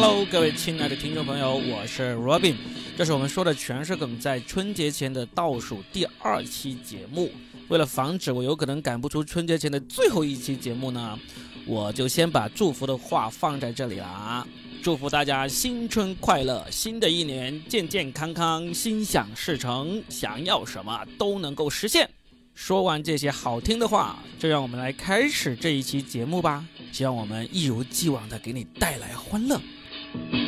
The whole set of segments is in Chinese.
Hello，各位亲爱的听众朋友，我是 Robin，这是我们说的全是梗在春节前的倒数第二期节目。为了防止我有可能赶不出春节前的最后一期节目呢，我就先把祝福的话放在这里啦。祝福大家新春快乐，新的一年健健康康，心想事成，想要什么都能够实现。说完这些好听的话，就让我们来开始这一期节目吧。希望我们一如既往的给你带来欢乐。Thank you.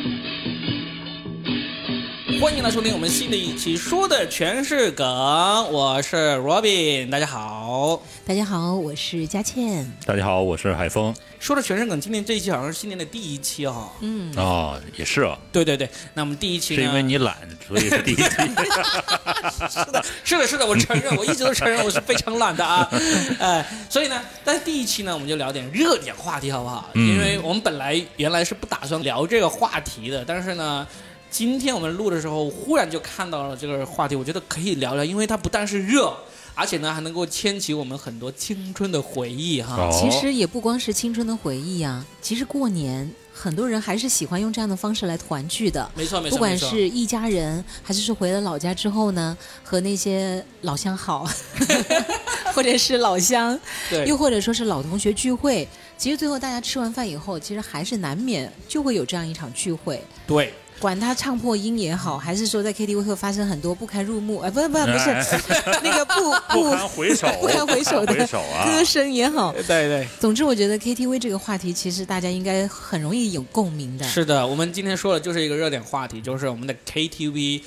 欢迎来收听我们新的一期，说的全是梗。我是 Robin，大家好。大家好，我是佳倩。大家好，我是海峰。说的全是梗，今天这一期好像是新年的第一期哈。嗯，哦，也是啊，对对对，那我们第一期呢是因为你懒，所以是第一期。是的，是的，是的，我承认，我一直都承认我是非常懒的啊。哎，所以呢，但是第一期呢，我们就聊点热点话题好不好？嗯因为我们本来原来是不打算聊这个话题的，但是呢。今天我们录的时候，忽然就看到了这个话题，我觉得可以聊聊，因为它不但是热，而且呢还能够牵起我们很多青春的回忆哈。哦其实也不光是青春的回忆啊，其实过年很多人还是喜欢用这样的方式来团聚的。没错没错，不管是一家人，还是说回了老家之后呢，和那些老乡好，或者是老乡，对又或者说是老同学聚会，其实最后大家吃完饭以后，其实还是难免就会有这样一场聚会。对管他唱破音也好，还是说在 KTV 会发生很多不堪入目，哎，不不不是那个不 不不堪回首，不堪回首的！歌声也好，对对。总之，我觉得 KTV 这个话题，其实大家应该很容易有共鸣的。是的，我们今天说的就是一个热点话题，就是我们的 KTV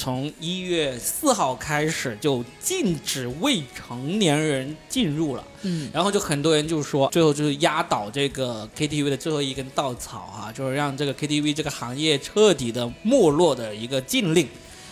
从一月四号开始就禁止未成年人进入了，嗯，然后就很多人就说，最后就是压倒这个 KTV 的最后一根稻草哈、就是让这个 KTV 这个行业彻底的没落的一个禁令。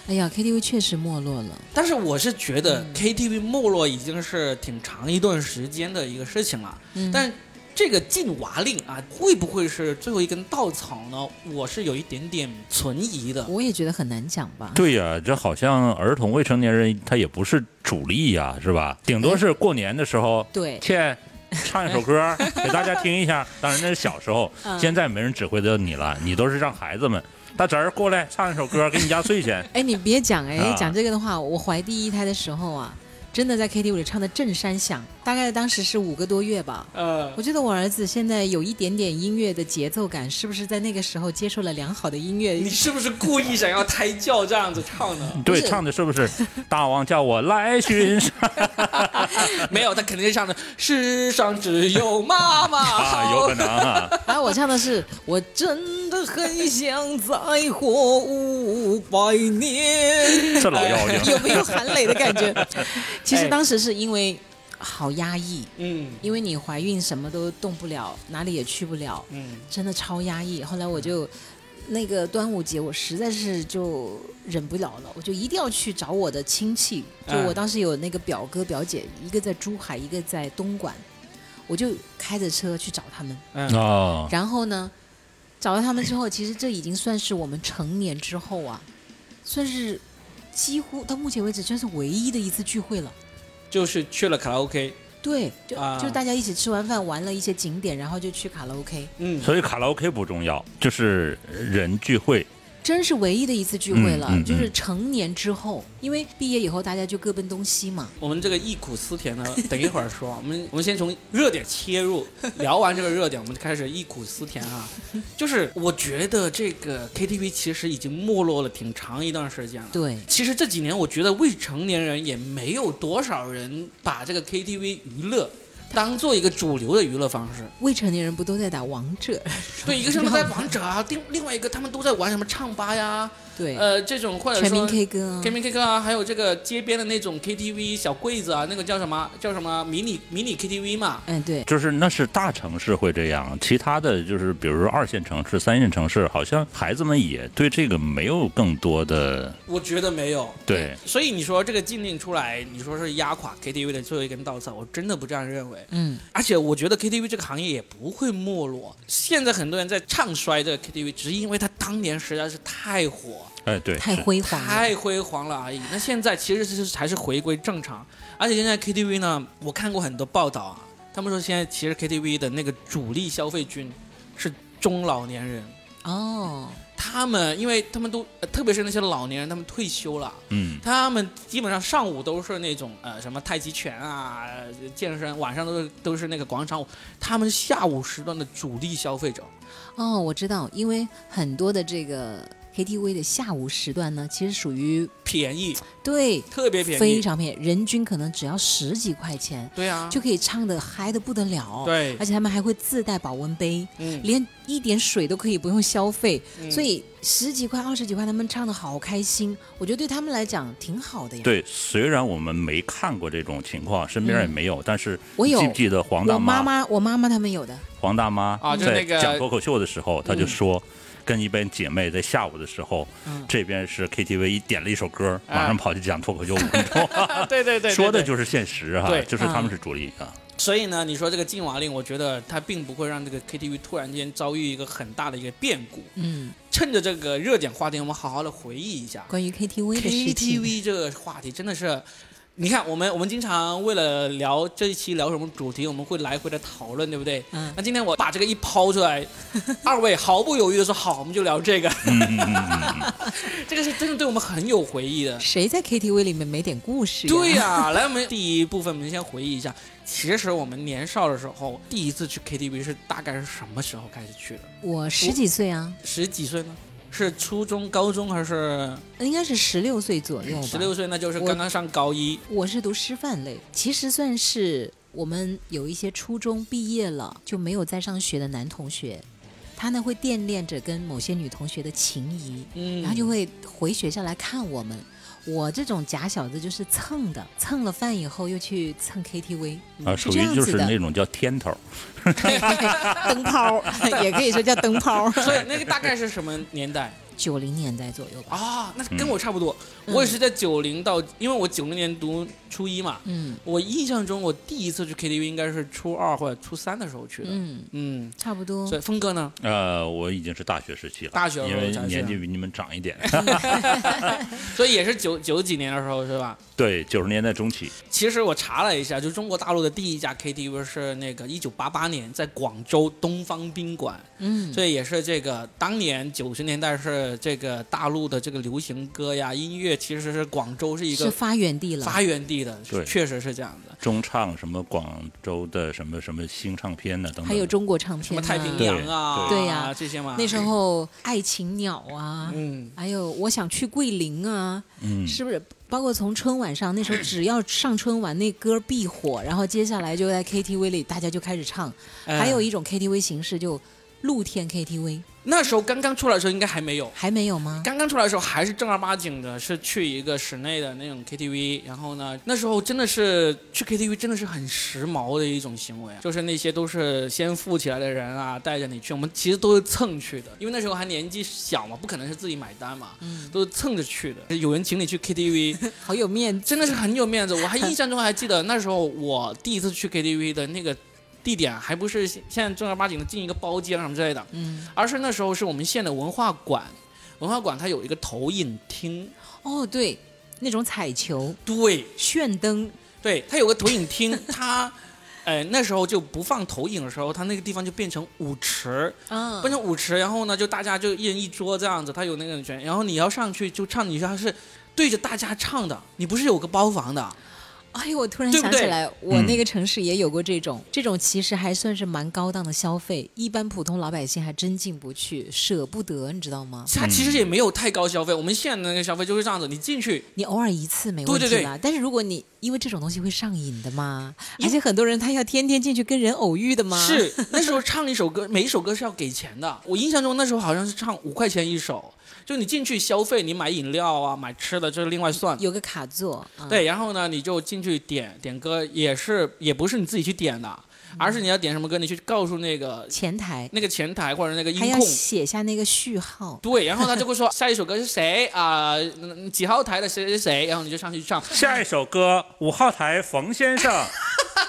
哎呀，KTV 确实没落了。但是我是觉得 KTV 没落已经是挺长一段时间的一个事情了，嗯，但这个禁娃令啊，会不会是最后一根稻草呢？我是有一点点存疑的。我也觉得很难讲吧。对呀、这好像儿童未成年人他也不是主力呀、是吧？顶多是过年的时候，对，倩唱一首歌 给大家听一下。当然那是小时候，嗯现在没人指挥得你了，你都是让孩子们。大侄儿过来唱一首歌，给你压岁钱。哎，你别讲哎，啊讲这个的话，我怀第一胎的时候啊，真的在 KTV 里唱的震山响，大概当时是五个多月吧。呃，我觉得我儿子现在有一点点音乐的节奏感，是不是在那个时候接受了良好的音乐？你是不是故意想要胎教这样子唱呢？对，唱的是不是？大王叫我来巡山 没有，他肯定是唱的“世上只有妈妈啊，有可能啊。然后我唱的是，我真的很想再活五百年。这老妖精。有没有韩磊的感觉？其实当时是因为好压抑，”。嗯因为你怀孕什么都动不了，哪里也去不了，嗯，真的超压抑。后来我就那个端午节，我实在是就忍不了了，我就一定要去找我的亲戚。就嗯我当时有那个表哥表姐，一个在珠海，一个在东莞，我就开着车去找他们。嗯哦，然后呢，找到他们之后，其实这已经算是我们成年之后啊，算是几乎到目前为止，算是唯一的一次聚会了。就是去了卡拉 OK。对，就、啊就大家一起吃完饭，玩了一些景点，然后就去卡拉 OK，嗯，所以卡拉 OK 不重要，就是人聚会。真是唯一的一次聚会了。嗯嗯嗯就是成年之后，因为毕业以后大家就各奔东西嘛。我们这个忆苦思甜呢，等一会儿说。我们我们先从热点切入，聊完这个热点，我们就开始忆苦思甜啊。就是我觉得这个 KTV 其实已经没落了挺长一段时间了。对，其实这几年，我觉得未成年人也没有多少人把这个 KTV 娱乐当做一个主流的娱乐方式。未成年人不都在打王者？对，一个是在王者啊，另另外一个他们都在玩什么唱吧呀，对，呃，这种或者全民说 K 歌啊 K。民 K 歌啊，还有这个街边的那种 KTV 小柜子啊，那个叫什么叫什么迷你迷你 KTV 嘛。嗯，对，就是那是大城市会这样，其他的就是比如说二线城市、三线城市，好像孩子们也对这个没有更多的我觉得没有，对。所以你说这个禁令出来，你说是压垮 KTV 的最后一根稻草，我真的不这样认为。嗯，而且我觉得 KTV 这个行业也不会没落。现在很多人在唱衰这个 KTV，只是因为它当年实在是太火、哎，对，太辉煌了。太辉煌了而已。那现在其实是才是回归正常。而且现在 KTV 呢，我看过很多报道啊，他们说现在其实 KTV 的那个主力消费军是中老年人。哦，他们因为他们都，呃特别是那些老年人，他们退休了。嗯，他们基本上上午都是那种呃什么太极拳啊、呃健身，晚上都是都是那个广场舞。他们是下午时段的主力消费者。哦，我知道，因为很多的这个 KTV 的下午时段呢，其实属于便宜，对特别便宜，非常便宜，人均可能只要十几块钱对啊，就可以唱的嗨的不得了。，对。而，且他们还会自带保温杯，嗯，连一点水都可以不用消费，嗯。所以十几块、二十几块，他们唱的好开心，我觉得对他们来讲挺好的呀。对，虽然我们没看过这种情况，身边也没有，但是嗯我有记不记得黄大妈？我妈妈，我妈妈他们有的，黄大妈在啊就那个讲脱口秀的时候，她就嗯。说。跟一班姐妹在下午的时候，嗯这边是 KTV 一点了一首歌，哎马上跑去讲脱口秀五分钟，对对对，说的就是现实哈对，就是他们是主力啊。所以呢，你说这个禁娃令，我觉得它并不会让这个 KTV 突然间遭遇一个很大的一个变故。嗯，趁着这个热点话题，我们好好的回忆一下关于 KTV 的。KTV 这个话题，真的是。你看，我们我们经常为了聊这一期聊什么主题，我们会来回的讨论，对不对？嗯那今天我把这个一抛出来，二位毫不犹豫的说好，我们就聊这个。嗯嗯嗯嗯嗯，这个是真的对我们很有回忆的。谁在 KTV 里面没点故事呀？对呀、来，我们第一部分，我们先回忆一下。其实我们年少的时候，第一次去 KTV 是大概是什么时候开始去的？我十几岁啊，十几岁呢？是初中、高中还是应该是十六岁左右吧。十六岁？那就是刚刚上高一。我是读师范类，其实算是我们有一些初中毕业了就没有再上学的男同学，他呢会惦念着跟某些女同学的情谊，嗯，然后就会回学校来看我们。我这种假小子就是蹭的，蹭了饭以后又去蹭 KTV，啊，是这属于就是样子的那种叫天头，灯泡 也可以说叫灯泡。所以那个大概是什么年代九零年代左右吧。啊？那跟我差不多。嗯我也是在九零到，因为我九零年读初一嘛。嗯我印象中，我第一次去 KTV 应该是初二或者初三的时候去的。嗯，嗯，差不多所。以峰哥呢？呃，我已经是大学时期了，大学因为年纪比你们长一点，所以也是九九几年的时候是吧？对，九十年代中期，其实我查了一下，就中国大陆的第一家 KTV 是那个一九八八年在广州东方宾馆，嗯，所以也是这个当年九十年代是这个大陆的这个流行歌呀音乐，其实是广州是一个是发源地了。发源地的，对确实是这样的。中唱什么广州的什么什么新唱片呢等等，还有中国唱片、啊，么太平洋啊，对对呀这些嘛。那时候爱情鸟啊，嗯，还有我想去桂林啊，嗯，是不是？包括从春晚上那时候，只要上春晚那歌必火，然后接下来就在 KTV 里大家就开始唱。哎还有一种 KTV 形式就露天 KTV，那时候刚刚出来的时候应该还没有。还没有吗？刚刚出来的时候还是正儿八经的，是去一个室内的那种 KTV，然后呢，那时候真的是去 KTV 真的是很时髦的一种行为，就是那些都是先富起来的人啊，带着你去，我们其实都是蹭去的，因为那时候还年纪小嘛，不可能是自己买单嘛，嗯，都是蹭着去的。有人请你去 KTV，好有面子。真的是很有面子。我还印象中还记得那时候我第一次去 KTV 的那个地点，还不是现现在正儿八经的进一个包间什么之类的，嗯，而是那时候是我们县的文化馆，文化馆它有一个投影厅，哦，对，那种彩球、对。炫灯，对，它有个投影厅，它。呃，那时候就不放投影的时候，它那个地方就变成舞池，啊。变成舞池，然后呢，就大家就一人一桌这样子，它有那个圈，然后你要上去就唱，你说它是对着大家唱的，你不是有个包房的，哎呦，我突然想起来，我嗯那个城市也有过这种，这种其实还算是蛮高档的消费，一般普通老百姓还真进不去，舍不得，你知道吗？它其实也没有太高消费，我们现在的那个消费就是这样子，你进去你偶尔一次没问题对对对，但是如果你因为这种东西会上瘾的嘛，而且很多人他要天天进去跟人偶遇的嘛，是那时候 唱一首歌，每一首歌是要给钱的。我印象中那时候好像是唱五块钱一首，就你进去消费，你买饮料啊、买吃的，这是另外算。有个卡座，啊、对，然后呢，你就进去点点歌，也是也不是你自己去点的，而是你要点什么歌，你去告诉那个前台那个前台或者那个音还要控。写下那个序号，对，然后他就会说下一首歌是谁啊、嗯几号台的谁谁谁，然后你就上去唱。下一首歌五号台冯先生，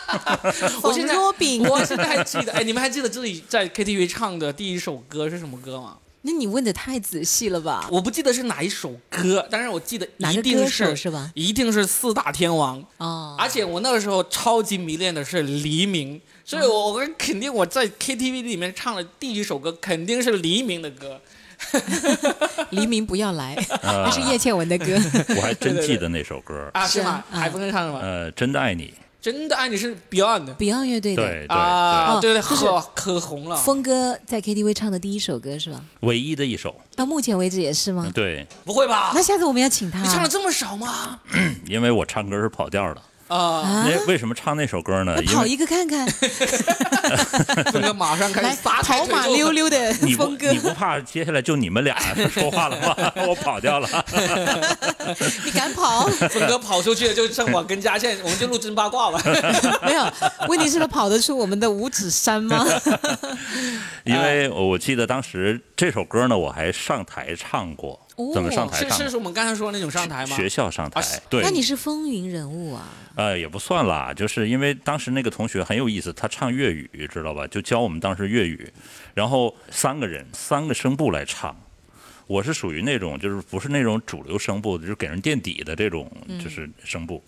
我现在我现在还记得，哎，你们还记得自己在 KTV 唱的第一首歌是什么歌吗？那你问的太仔细了吧？我不记得是哪一首歌，但是我记得一定是是吧？一定是四大天王，哦，而且我那个时候超级迷恋的是黎明，所以我我肯定我在 KTV 里面唱的第一首歌肯定是黎明的歌。黎明不要来，呃 那是叶倩文的歌。我还真记得那首歌，啊，是吗？海峰唱的吗？呃，真的爱你，真的爱你是 Beyond 的 Beyond 乐队的对对啊，哦对对，就是可可红了。峰哥在 KTV 唱的第一首歌是吧？唯一的一首，到目前为止也是吗？对，不会吧那？下次我们要请他。你唱的这么少吗？因为我唱歌是跑调的。啊，啊？那为什么唱那首歌呢？跑一个看看，峰哥马上开来始撒开跑马溜溜的 你不峰哥你，不怕接下来就你们俩说话了吗？我跑掉了。你敢跑？峰哥跑出去了，就剩我跟佳倩，我们就录真八卦吧。没有，问题是他跑得出我们的五指山吗？因为我记得当时这首歌呢，我还上台唱过。哦怎么上台是唱？是是我们刚才说的那种上台吗？学校上台对那，你是风云人物啊！呃，也不算啦，就是因为当时那个同学很有意思，他唱粤语，知道吧？就教我们当时粤语，然后三个人三个声部来唱。我是属于那种就是不是那种主流声部，就是给人垫底的这种就是声部，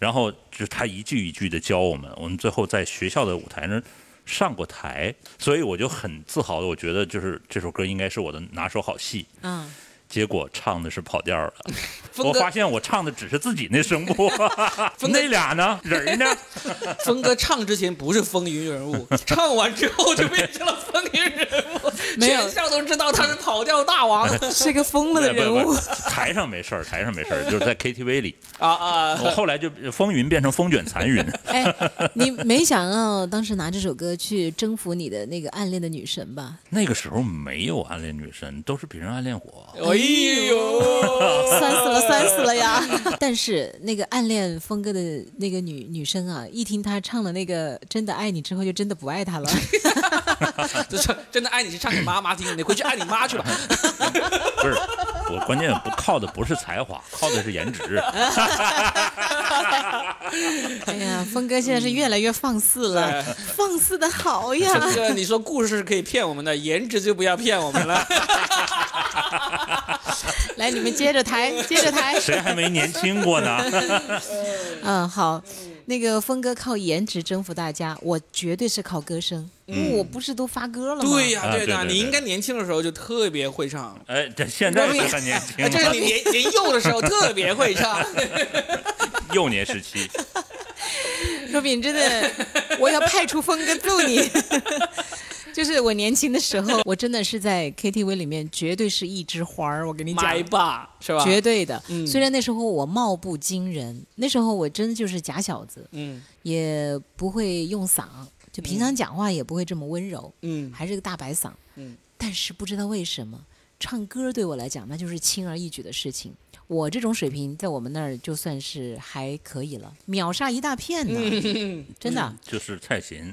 然后就是他一句一句的教我们，我们最后在学校的舞台上上过台，所以我就很自豪的，我觉得就是这首歌应该是我的拿手好戏。嗯，结果唱的是跑调了，我发现我唱的只是自己那声部，那俩呢人呢？峰哥唱之前不是风云人物，唱完之后就变成了风云人物，全校都知道他是跑调大王是个疯了的人物。台上没事儿，台上没事儿，就是在 KTV 里。啊啊！我后来就风云变成风卷残云，哎，你没想到当时拿这首歌去征服你的那个暗恋的女神吧？那个时候没有暗恋女神，都是别人暗恋我。哎呦，酸死了，酸死了呀！但是那个暗恋峰哥的那个女女生啊，一听他唱了那个《真的爱你》之后，就真的不爱他了。就是真的爱你是唱给妈妈听，你回去爱你妈去吧。不是，我关键不靠的不是才华，靠的是颜值。哎呀，峰哥现在是越来越放肆了，对放肆的好呀！这个你说故事是可以骗我们的，颜值就不要骗我们了。来，你们接着抬，接着抬。谁还没年轻过呢？嗯，好，那个峰哥靠颜值征服大家，我绝对是靠歌声，因为我不是都发歌了吗？对呀、啊对的，你应该年轻的时候就特别会唱，哎，这现在是很年轻哎，这是你年年幼的时候特别会唱。幼年时期。若饼真的，我要派出峰哥揍你。就是我年轻的时候，我真的是在 KTV 里面绝对是一枝花儿，我跟你讲，麦霸是吧？绝对的。嗯虽然那时候我貌不惊人，那时候我真的就是假小子，嗯也不会用嗓，就平常讲话也不会这么温柔，嗯还是个大白嗓。嗯但是不知道为什么，唱歌对我来讲那就是轻而易举的事情。我这种水平在我们那儿就算是还可以了，秒杀一大片呢，嗯 真的。就是蔡琴，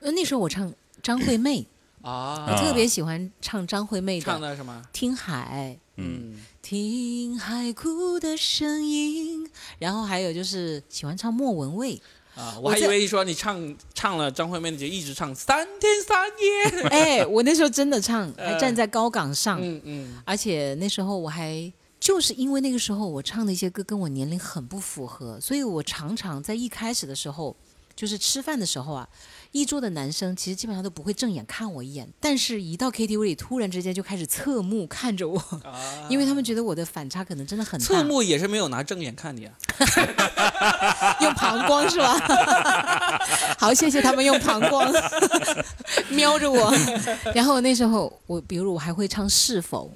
呃，那时候我唱张惠妹，啊，我特别喜欢唱张惠妹的《唱的什么？听海》。嗯，听海哭的声音，然后还有就是喜欢唱莫文蔚，啊，我还以为说你唱唱了张惠妹，你就一直唱三天三夜。哎，我那时候真的唱，还站在高岗上，嗯嗯。而且那时候我还就是因为那个时候我唱的一些歌跟我年龄很不符合，所以我常常在一开始的时候，就是吃饭的时候啊，一桌的男生其实基本上都不会正眼看我一眼，但是一到 KTV 里，突然之间就开始侧目看着我，啊，因为他们觉得我的反差可能真的很大，侧目也是没有拿正眼看你啊。用膀胱是吧？好，谢谢他们用膀胱瞄着我。然后那时候我，比如我还会唱《是否》。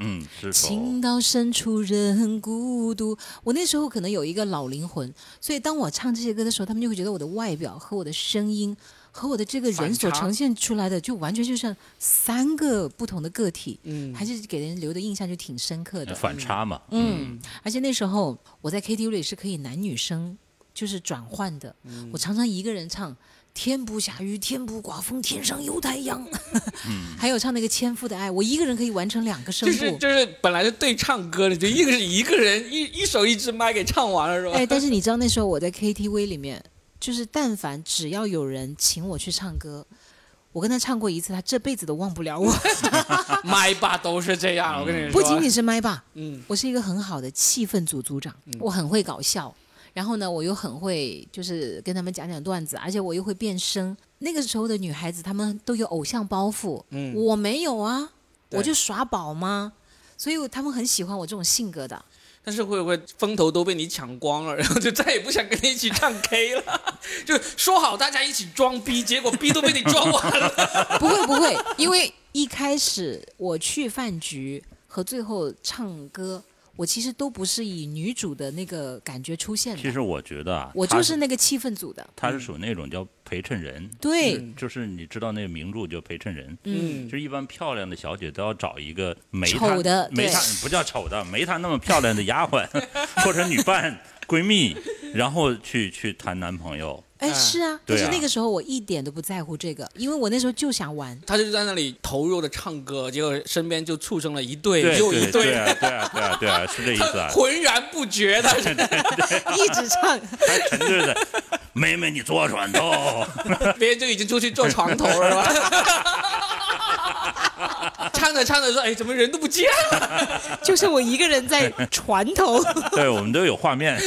嗯，是否情到深处人孤独。我那时候可能有一个老灵魂，所以当我唱这些歌的时候，他们就会觉得我的外表和我的声音和我的这个人所呈现出来的，就完全就像三个不同的个体，嗯还是给人留的印象就挺深刻的。反差嘛？嗯，而且那时候我在 KTV 里是可以男女生就是转换的，嗯我常常一个人唱。天不下雨，天不刮风，天上有太阳。还有唱那个《千夫的爱》，我一个人可以完成两个声部。就是就是本来是对唱歌的，就一个是一个人 一一手一支麦给唱完了是吧？哎，但是你知道那时候我在 KTV 里面，就是但凡只要有人请我去唱歌，我跟他唱过一次，他这辈子都忘不了我。麦霸都是这样，我跟你说。不仅仅是麦霸，嗯我是一个很好的气氛组组长，我很会搞笑。然后呢，我又很会就是跟他们讲讲段子，而且我又会变声。那个时候的女孩子，她们都有偶像包袱，嗯我没有啊，我就耍宝嘛，所以他们很喜欢我这种性格的。但是会不会风头都被你抢光了，然后就再也不想跟你一起唱 K 了？就说好大家一起装逼，结果逼都被你装完了。不会不会，因为一开始我去饭局和最后唱歌，我其实都不是以女主的那个感觉出现的，其实我觉得啊，我就是那个气氛组的。他是属于那种叫陪衬人，对，嗯就是你知道那个名著叫陪衬人，嗯，就是一般漂亮的小姐都要找一个没她丑的对没她不叫丑的，没她那么漂亮的丫鬟 或者女伴、闺蜜，然后去去谈男朋友。哎，哎是啊，但是那个时候我一点都不在乎这个，因为我那时候就想玩。他就在那里投入的唱歌，结果身边就促生了一对对又一对对啊对啊对啊对啊，是这意思啊。浑然不觉，他是 一直唱，还沉醉在，妹妹你坐船头。别人就已经出去坐床头了，是吧？唱着唱着说：“哎，怎么人都不见了就剩我一个人在船头。对，我们都有画面。？”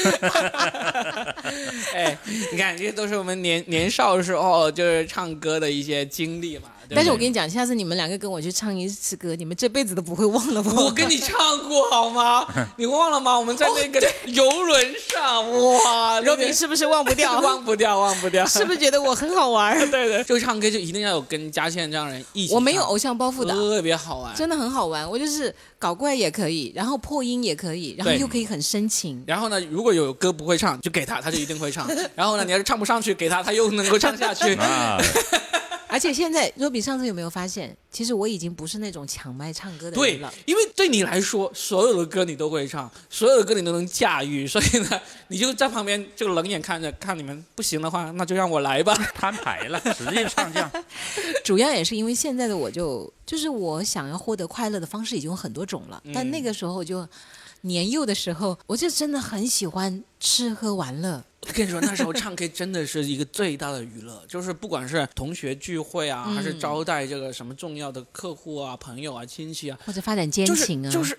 哎，你看，这都是我们年年少时候就是唱歌的一些经历嘛。对对但是我跟你讲，下次你们两个跟我去唱一次歌，你们这辈子都不会忘了我。我跟你唱过好吗？你忘了吗？我们在那个游轮上，哇，若明是不是忘不掉？忘不掉，忘不掉，是不是觉得我很好玩？对对，就唱歌就一定要有跟佳倩这样人一起。我没有偶像包袱的，特别好玩。真的很好玩。我就是搞怪也可以，然后破音也可以，然后又可以很深情。然后呢，如果有歌不会唱，就给他，他就一定会唱。然后呢，你要是唱不上去，给他，他又能够唱下去。啊，而且现在，若比上次有没有发现，其实我已经不是那种抢麦唱歌的对人了。，因为对你来说，所有的歌你都会唱，所有的歌你都能驾驭，所以呢，你就在旁边就冷眼看着，看你们不行的话，那就让我来吧。摊牌了，直接上将。主要也是因为现在的我就就是我想要获得快乐的方式已经有很多种了，但那个时候就年幼的时候，我就真的很喜欢吃喝玩乐。我跟你说，那时候唱 K 真的是一个最大的娱乐，就是不管是同学聚会啊，还是招待这个什么重要的客户啊、朋友啊、亲戚啊，或者发展奸就是情啊，就是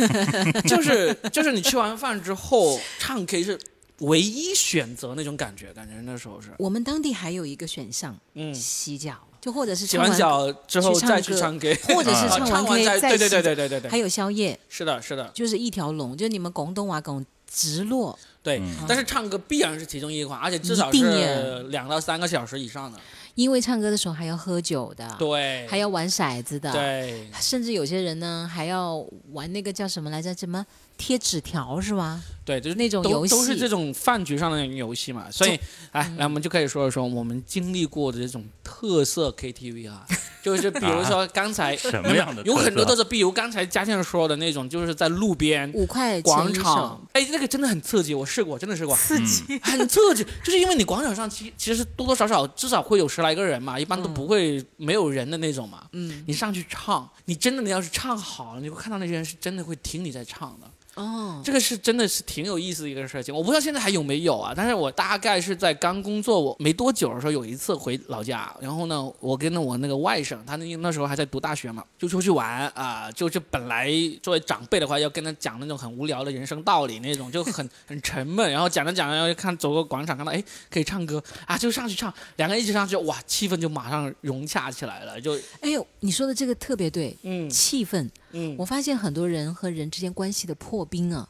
就是就是你吃完饭之后唱 K 是唯一选择那种感觉，感觉那时候是，我们当地还有一个选项，嗯，洗脚，就或者是洗唱完，脚之后再去唱歌或者是啊唱完再对对对对对对对，还有宵夜，是的，是的，就是一条龙，就是你们广东话讲直落，对。嗯但是唱歌必然是其中一款，而且至少是两到三个小时以上的。因为唱歌的时候还要喝酒的，对，还要玩骰子的，对，甚至有些人呢还要玩那个叫什么来着？什么贴纸条是吗？对，就是那种游戏都是这种饭局上的那种游戏嘛。所以，哎，来我们就可以说一说我们经历过的这种特色 KTV 啊，就是比如说刚才 什么样的有很多都是，比如刚才嘉庆说的那种，就是在路边。五块广场，哎，那个真的很刺激，我试过，真的试过，刺激，很刺激，就是因为你广场上其其实多多少少至少会有十来个人嘛，一般都不会没有人的那种嘛。嗯，你上去唱，你真的你要是唱好了，你会看到那些人是真的会听你在唱的。哦，这个是真的是挺有意思的一个事情，我不知道现在还有没有啊，但是我大概是在刚工作我没多久的时候，有一次回老家，然后呢，我跟着我那个外甥，他那那时候还在读大学嘛，就出去玩啊、就是本来作为长辈的话，要跟他讲那种很无聊的人生道理那种，就很很沉闷，然后讲着讲着，然后看走过广场，看到哎可以唱歌啊，就上去唱，两个人一起上去，哇，气氛就马上融洽起来了，就哎呦，你说的这个特别对，嗯气氛。嗯我发现很多人和人之间关系的破冰啊，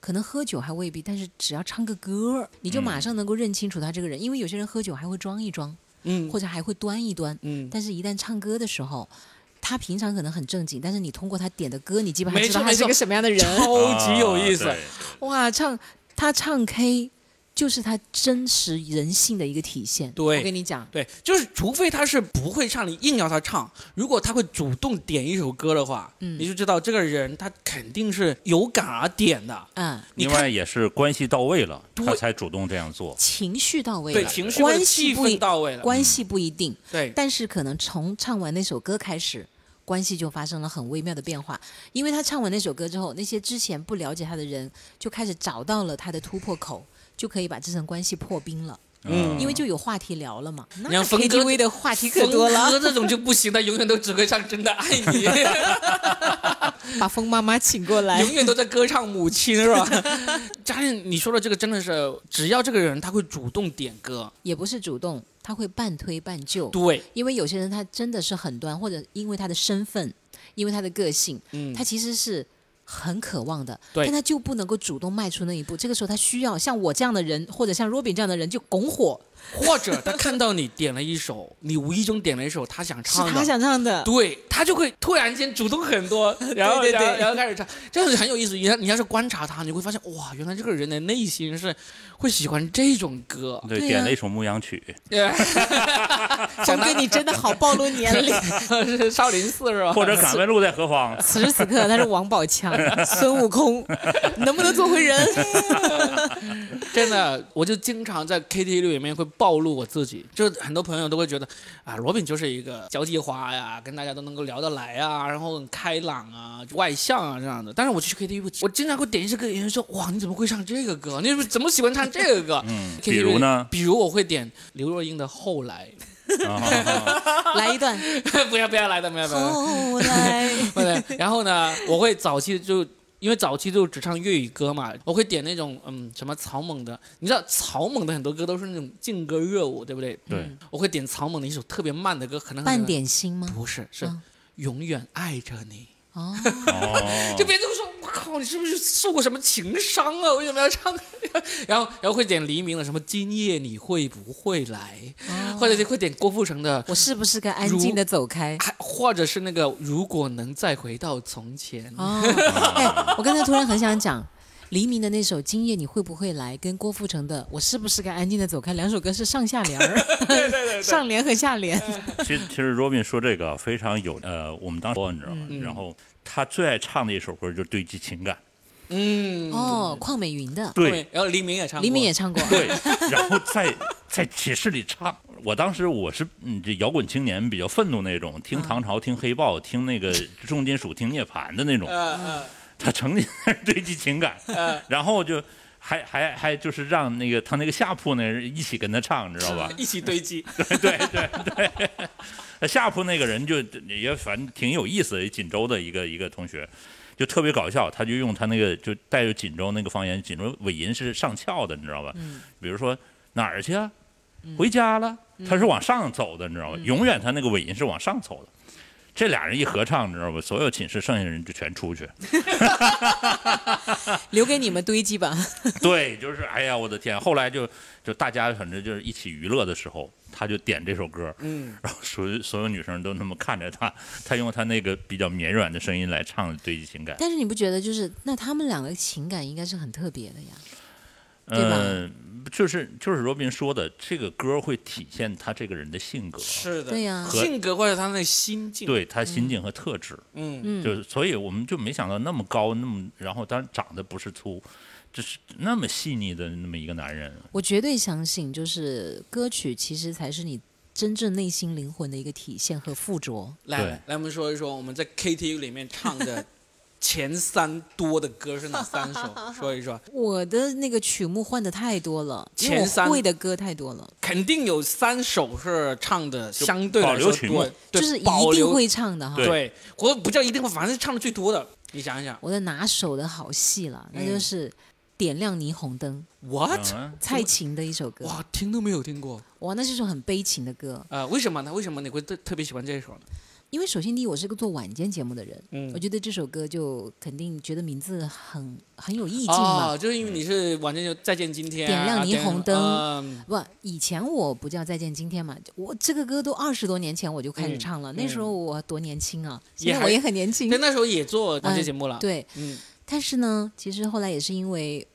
可能喝酒还未必，但是只要唱个歌儿，你就马上能够认清楚他这个人。因为有些人喝酒还会装一装，嗯或者还会端一端，嗯，但是一旦唱歌的时候。他平常可能很正经，但是你通过他点的歌，你基本上知道他是个什么样的人。超级有意思。啊哇，唱他唱 K 就是他真实人性的一个体现。对我跟你讲，对，就是除非他是不会唱，你硬要他唱。如果他会主动点一首歌的话，嗯你就知道这个人他肯定是有感而点的。嗯，另外也是关系到位了，他才主动这样做。情绪到位对，情绪关系不到位了。关系不一定，对，但是可能从唱完那首歌开始，关系就发生了很微妙的变化。因为他唱完那首歌之后，那些之前不了解他的人就开始找到了他的突破口，就可以把这层关系破冰了。嗯因为就有话题聊了嘛。你像峰哥 KTV 的话题可多了，这种就不行，他永远都只会唱《真的爱你》，把风妈妈请过来。永远都在歌唱母亲，是吧？佳燕，你说的这个真的是，只要这个人他会主动点歌，也不是主动，他会半推半就。对，因为有些人他真的是很端，或者因为他的身份，因为他的个性，嗯他其实是很渴望的，但他就不能够主动迈出那一步。这个时候他需要像我这样的人，或者像 Robin 这样的人就拱火，或者他看到你点了一首，你无意中点了一首他想唱的，他想唱的。对他就会突然间主动很多，然后对对对然后然后开始唱，这样子很有意思。你要你要是观察他，你会发现哇，原来这个人的内心是会喜欢这种歌。对，点了一首牧羊曲，峰哥，你真的好暴露年龄。是少林寺是吧？或者敢问路在何方？此时此刻他是王宝强、孙悟空，能不能做回人？真的，我就经常在 KTV 里面会暴露我自己，就很多朋友都会觉得啊，罗宾就是一个交际花呀，跟大家都能够聊得来啊，然后很开朗啊、外向啊这样的。但是我去 KTV，我经常会点一些歌，有人说哇，你怎么会唱这个歌？你怎么喜欢唱这个歌？嗯，KTV 比如呢？比如我会点刘若英的《后来啊 来一段。》，不要不要来的，不要不要。后来，不对，然后呢，我会早期就因为早期就只唱粤语歌嘛，我会点那种嗯什么草蜢的，你知道草蜢的很多歌都是那种劲歌热舞，对不对？对，我会点草蜢的一首特别慢的歌，可能很半点心吗？不是是嗯永远爱着你。哦，哦 就别人都说我靠，你是不是受过什么情伤啊？为什么要唱？然后然后会点黎明的什么今夜你会不会来，或者就会点郭富城的。我是不是该安静的走开？还或者是那个，如果能再回到从前，哦，哎，我刚才突然很想讲。黎明的那首《今夜你会不会来》跟郭富城的《我是不是该安静的走开》两首歌是上下联儿，对对对，上联和下联。其实其实 Robin 说这个非常有呃，我们当时你知道吗？然后他最爱唱的一首歌就是《堆积情感嗯，哦，邝美云的，》，对然后黎明也唱过，黎明也唱过。对，然后在 在寝室里唱。我当时我是嗯，这摇滚青年比较愤怒那种，听唐朝、听黑豹、听那个重金属、听涅槃的那种。嗯嗯他成天堆积情感，嗯然后就还还还就是让那个他那个下铺那人一起跟他唱，你知道吧？一起堆积，对 对对，对下铺那个人就也反正挺有意思的，锦州的一个一个同学，就特别搞笑，他就用他那个就带着锦州那个方言，锦州尾音是上翘的，你知道吧？比如说哪儿去啊？回家了，他是往上走的，你知道吗？永远他那个尾音是往上走的。这俩人一合唱，你知道吧？所有寝室剩下人就全出去。留给你们堆积吧。对，就是哎呀，我的天！后来就就大家反正就是一起娱乐的时候，他就点这首歌，嗯，然后所有所有女生都那么看着他，他用他那个比较绵软的声音来唱堆积情感。但是你不觉得就是那他们两个情感应该是很特别的呀？对吧嗯，就是就是罗宾说的，这个歌会体现他这个人的性格，是的，对呀和性格或者他那心境，，对他心境和特质。嗯，嗯，就是所以我们就没想到那么高，那么然后当然长得不是粗，就是那么细腻的那么一个男人。我绝对相信，就是歌曲其实才是你真正内心灵魂的一个体现和附着。来来，我们说一说我们在 KTV 里面唱的前三多的歌是哪三首？说一说，我的那个曲目换的太多了，我前三会的歌太多了，肯定有三首是唱的相对来说多，对就是一定会唱的哈。对对，或者不叫一定会，反正是唱的最多的。你想一想我的拿手的好戏了，那就是《点亮霓虹灯》，，what？嗯，蔡琴的一首歌。哇，听都没有听过。哇，那是一首很悲情的歌。呃，为什么呢？为什么你会特特别喜欢这一首呢？因为首先第一，我是个做晚间节目的人，嗯我觉得这首歌就肯定觉得名字很很有意境嘛。哦，就是因为你是晚间就再见今天啊，点亮霓虹灯嗯不，以前我不叫再见今天嘛，我这个歌都二十多年前我就开始嗯唱了，那时候我多年轻啊，也还现在我也很年轻对，。那时候也做晚间节目了。，对，嗯，但是呢，其实后来也是因为，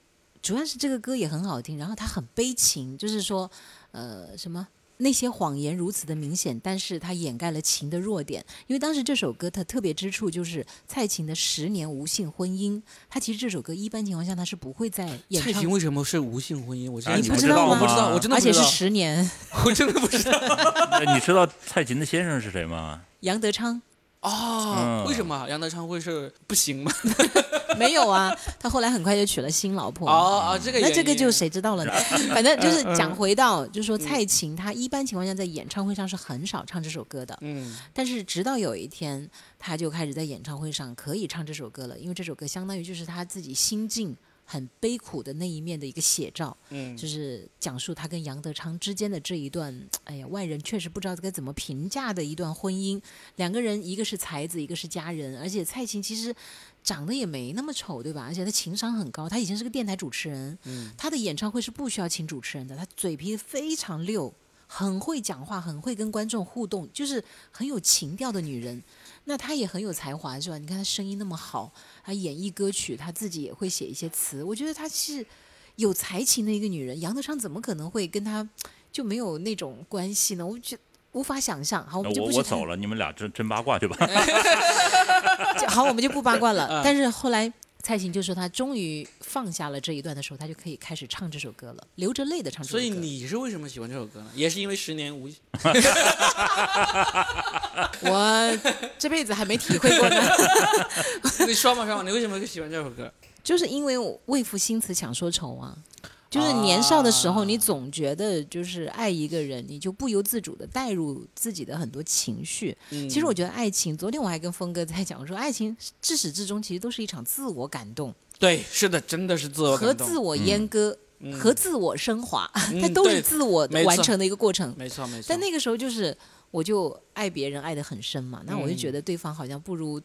主要是这个歌也很好听，然后它很悲情，就是说，呃，什么那些谎言如此的明显，但是它掩盖了情的弱点。因为当时这首歌它特别之处就是蔡琴的十年无性婚姻，它其实这首歌一般情况下它是不会在演唱蔡琴。为什么是无性婚姻？我真的啊你不知道吗我不知道，我真的而且是不知道，十年，我真的不知道。那你知道蔡琴的先生是谁吗？杨德昌哦，嗯为什么杨德昌会是不行吗？没有啊，他后来很快就娶了新老婆。哦哦，这个那这个因就谁知道了呢？反正就是讲回到，就是说蔡琴她一般情况下在演唱会上是很少唱这首歌的，嗯但是直到有一天，她就开始在演唱会上可以唱这首歌了，因为这首歌相当于就是她自己心境很悲苦的那一面的一个写照，嗯就是讲述他跟杨德昌之间的这一段，哎呀，外人确实不知道该怎么评价的一段婚姻。两个人一个是才子，一个是佳人，而且蔡琴其实长得也没那么丑，对吧？而且她情商很高，她以前是个电台主持人，嗯她的演唱会是不需要请主持人的，她嘴皮非常溜，很会讲话，很会跟观众互动，就是很有情调的女人。那她也很有才华，是吧？你看她声音那么好，她演绎歌曲，她自己也会写一些词，我觉得她是有才情的一个女人。杨德昌怎么可能会跟她就没有那种关系呢？我觉无法想象。好，我们就我走了，你们俩真真八卦去吧。好，我们就不八卦了。嗯但是后来蔡琴就说，她终于放下了这一段的时候，她就可以开始唱这首歌了，流着泪的唱这首歌。所以你是为什么喜欢这首歌呢？也是因为十年无 我这辈子还没体会过呢，你说嘛说嘛，你为什么会喜欢这首歌？就是因为我为赋新词强说愁啊。就是年少的时候，啊你总觉得就是爱一个人，你就不由自主的带入自己的很多情绪。嗯其实我觉得爱情，昨天我还跟峰哥在讲我说，爱情至始至终其实都是一场自我感动对，是的，真的是自我和感动自我阉割。嗯和自我升华，嗯它都是自我完成的一个过程。没错没错。但那个时候就是，我就爱别人爱得很深嘛，那我就嗯觉得对方好像不如，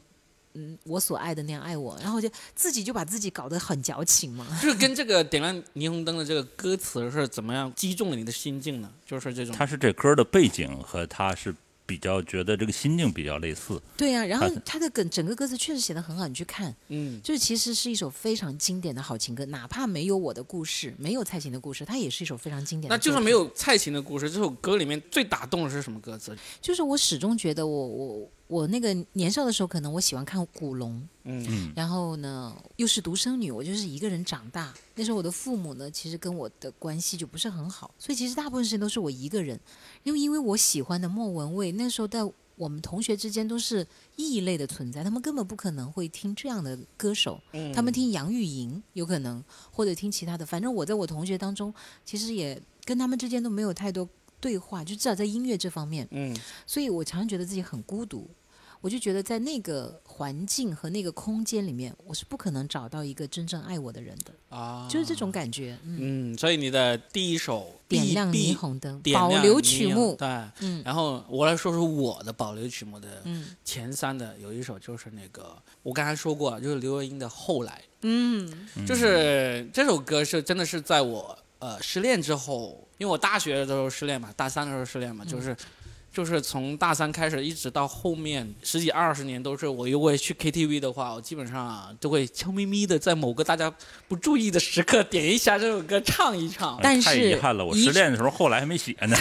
嗯，我所爱的那样爱我，然后就自己就把自己搞得很矫情嘛。就是跟这个点亮霓虹灯的这个歌词是怎么样击中了你的心境呢？就是这种他是这歌的背景和他是比较觉得这个心境比较类似。对呀、然后他他的梗整个歌词确实写得很好，你去看，嗯就是其实是一首非常经典的好情歌，哪怕没有我的故事，没有蔡琴的故事，它也是一首非常经典的。那就算没，有蔡琴的故事，这首歌里面最打动的是什么歌词？就是我始终觉得我我我那个年少的时候，可能我喜欢看古龙，嗯嗯，然后呢，又是独生女，我就是一个人长大。那时候我的父母呢，其实跟我的关系就不是很好，所以其实大部分时间都是我一个人。因为因为我喜欢的莫文蔚，那时候在我们同学之间都是异类的存在，他们根本不可能会听这样的歌手，嗯他们听杨钰莹有可能，或者听其他的。反正我在我同学当中，其实也跟他们之间都没有太多对话，就至少在音乐这方面。嗯所以我常常觉得自己很孤独。我就觉得在那个环境和那个空间里面，我是不可能找到一个真正爱我的人的，啊，就是这种感觉。嗯，嗯，所以你的第一首点亮霓虹灯，点亮保留曲目。对，嗯然后我来说说我的保留曲目的嗯前三的，有一首就是那个我刚才说过，就是刘若英的《后来嗯》，就是这首歌是真的是在我呃失恋之后，因为我大学的时候失恋嘛，大三的时候失恋嘛，就是。就是从大三开始，一直到后面十几二十年，都是我如果去 KTV 的话，我基本上啊都会悄咪咪的在某个大家不注意的时刻 点一下这首歌唱一唱。但是太遗憾了，我失恋的时候后来还没写呢。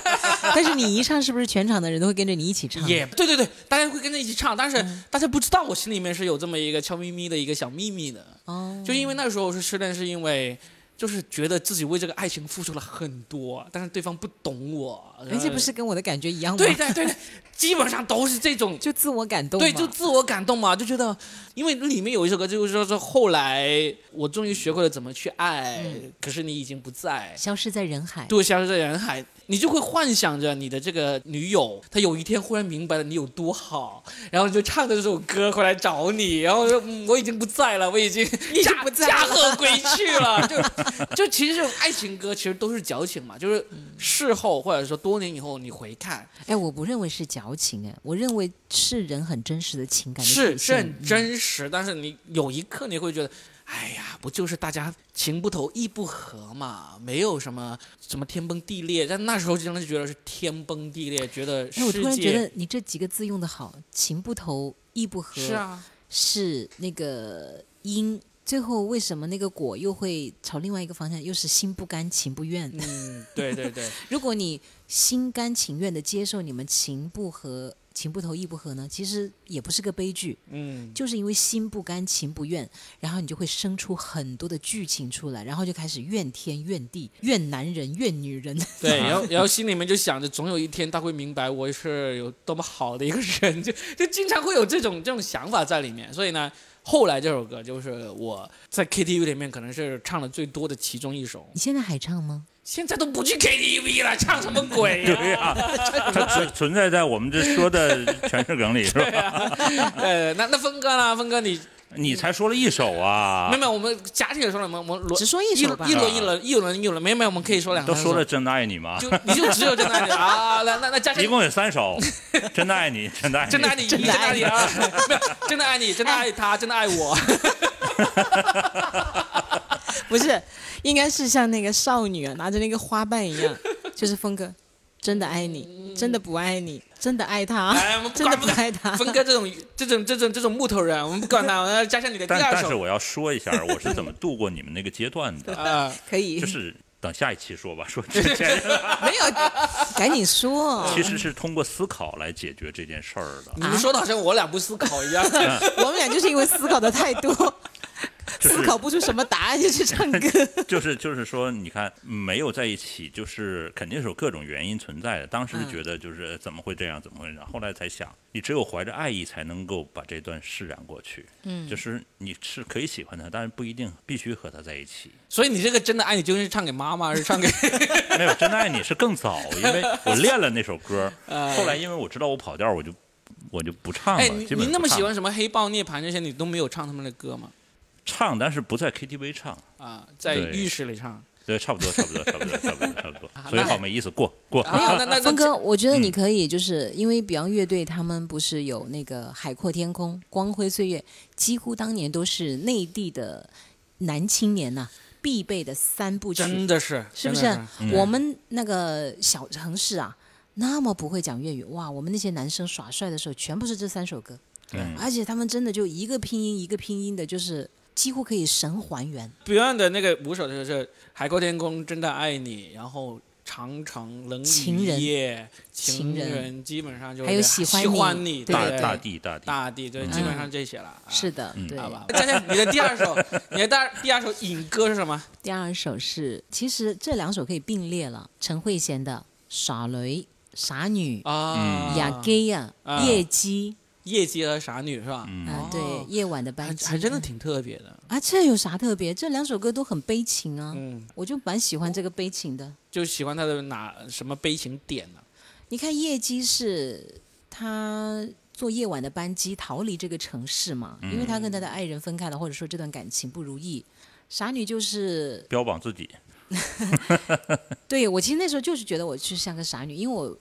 但是你一唱，是不是全场的人都会跟着你一起唱？也对对对，大家会跟着一起唱，但是嗯大家不知道我心里面是有这么一个悄咪咪的一个小秘密的。哦，就因为那时候是失恋，是因为就是觉得自己为这个爱情付出了很多，但是对方不懂我，人家不是跟我的感觉一样吗？对对对对，基本上都是这种。就自我感动。对，就自我感动嘛，就觉得，因为里面有一首歌，就是说是后来我终于学会了怎么去爱，嗯可是你已经不在，消失在人海。对，消失在人海，你就会幻想着你的这个女友，她有一天忽然明白了你有多好，然后就唱着这首歌回来找你，然后说、嗯、我已经不在了，我已经 驾不在驾鹤归去了，就就其实这种爱情歌其实都是矫情嘛，就是事后或者说多年以后你回看，哎，我不认为是矫情，哎，我认为是人很真实的情感的是是很真实，但是你有一刻你会觉得。哎呀，不就是大家情不投意不合嘛，没有什么什么天崩地裂，但那时候真的是觉得是天崩地裂，觉得世界哎，我突然觉得你这几个字用的好，情不投意不合。是啊，是那个因最后为什么那个果又会朝另外一个方向，又是心不甘情不愿？嗯，对对对，如果你心甘情愿的接受你们情不合、情不投意不合呢，其实也不是个悲剧，嗯，就是因为心不甘情不愿，然后你就会生出很多的剧情出来，然后就开始怨天怨地、怨男人、怨女人。对，然后 然后心里面就想着，总有一天他会明白我是有多么好的一个人，就就经常会有这种这种想法在里面。所以呢，后来这首歌就是我在 KTV 里面可能是唱的最多的其中一首。你现在还唱吗？现在都不去 KTV 了，唱什么鬼呀、对呀、它存存在在我们这说的全是梗里，是吧？呃，那那峰哥呢？峰哥你 你才说了一首啊没有，没有，我们加起来说了，我们我们只说一首吧一轮一轮一轮一轮，没有没有，我们可以说两。都说了真的爱你吗？就你就只有真的爱你 啊？那那那加起来一共有三首，真的爱你，真的爱你，真的爱你，真的爱你啊！没有，真的爱你，真的爱他，真的爱我。不是，应该是像那个少女啊，拿着那个花瓣一样，就是峰哥，真的爱你，真的不爱你，真的爱他，哎，我们真的不爱他。峰哥这种这种这种这种木头人，我们不管他，我要加上你的第二首但是我要说一下，我是怎么度过你们那个阶段的，啊。可以，就是等下一期说吧。说之前没有，赶紧说。其实是通过思考来解决这件事儿的，你们说的好像我俩不思考一样。我们俩就是因为思考的太多，就是 思考不出什么答案就去唱 歌。就是就是说，你看没有在一起，就是肯定是有各种原因存在的。当时嗯觉得就是怎么会这样，怎么会这样，后来才想，你只有怀着爱意才能够把这段释然过去。嗯就是你是可以喜欢他，但是不一定必须和他在一起。所以你这个真的爱你究竟是唱给妈妈，还是唱给？没有真的爱你是更早，因为我练了那首歌，呃后来因为我知道我跑调，我就我就不唱了。哎，你基本不唱你那么喜欢什么黑豹、涅槃这些，你都没有唱他们的歌吗？唱，但是不在 KTV 唱。啊，在浴室里唱。对，差不多，差不多，差不多，差不多，差不多啊。所以好没意思，过过。没有那那峰哥，我觉得嗯你可以，就是因为比方乐队他们不是有那个《海阔天空》《光辉岁月》，几乎当年都是内地的男青年呐、必备的三部曲，真的是，是不是？我们那个小城市啊，那么不会讲粤语，哇！我们那些男生耍帅的时候，全部是这三首歌，嗯，而且他们真的就一个拼音一个拼音的，就是几乎可以神还原。Beyond 的那个五首就是《海阔天空》、真的爱你，然后长城、冷雨情人夜、情人人，基本上就是还有喜欢喜你欢你，对大对大地，大地。大地，对，嗯基本上这些了。啊是的，嗯对。好吧，佳佳，你的第二首，你的第二第二首引歌是什么？第二首是，其实这两首可以并列了，陈慧娴的《傻女》《傻女》啊，嗯雅基呀啊，夜姬夜姬和傻女是吧？嗯啊，哦对，夜晚的班机，还真的挺特别的。啊，这有啥特别？这两首歌都很悲情啊，嗯，我就蛮喜欢这个悲情的。就喜欢他的哪什么悲情点呢？你看夜姬是他坐夜晚的班机逃离这个城市嘛，因为他跟他的爱人分开了，或者说这段感情不如意。傻女就是标榜自己，对我其实那时候就是觉得我是像个傻女，因为我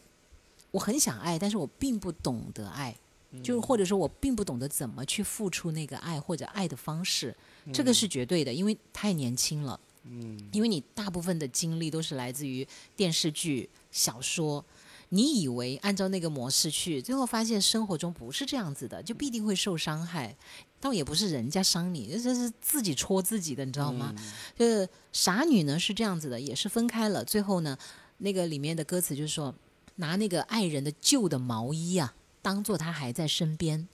我很想爱，但是我并不懂得爱，就是或者说我并不懂得怎么去付出那个爱或者爱的方式，这个是绝对的，因为太年轻了。嗯，因为你大部分的精力都是来自于电视剧、小说，你以为按照那个模式去，最后发现生活中不是这样子的，就必定会受伤害。倒也不是人家伤你，这是自己戳自己的，你知道吗？就是傻女呢是这样子的，也是分开了，最后呢，那个里面的歌词就是说，拿那个爱人的旧的毛衣啊，当做他还在身边。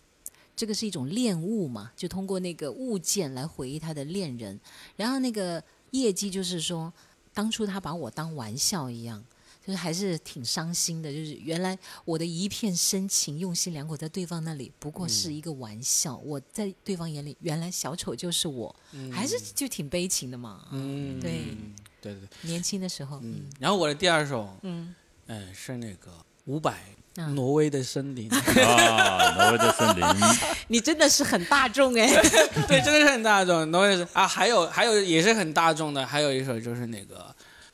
这个是一种恋物嘛，就通过那个物件来回忆他的恋人。然后那个业绩就是说，当初他把我当玩笑一样，就是还是挺伤心的。就是原来我的一片深情、用心良苦，在对方那里不过是一个玩笑。我在对方眼里，原来小丑就是我，还是就挺悲情的嘛。嗯，对对对对，年轻的时候，嗯嗯。然后我的第二首，嗯嗯，是那个伍佰啊《挪威的森林》。啊，挪威的森林，你真的是很大众哎，对，真的是很大众。挪威的啊，还有还有也是很大众的，还有一首就是那个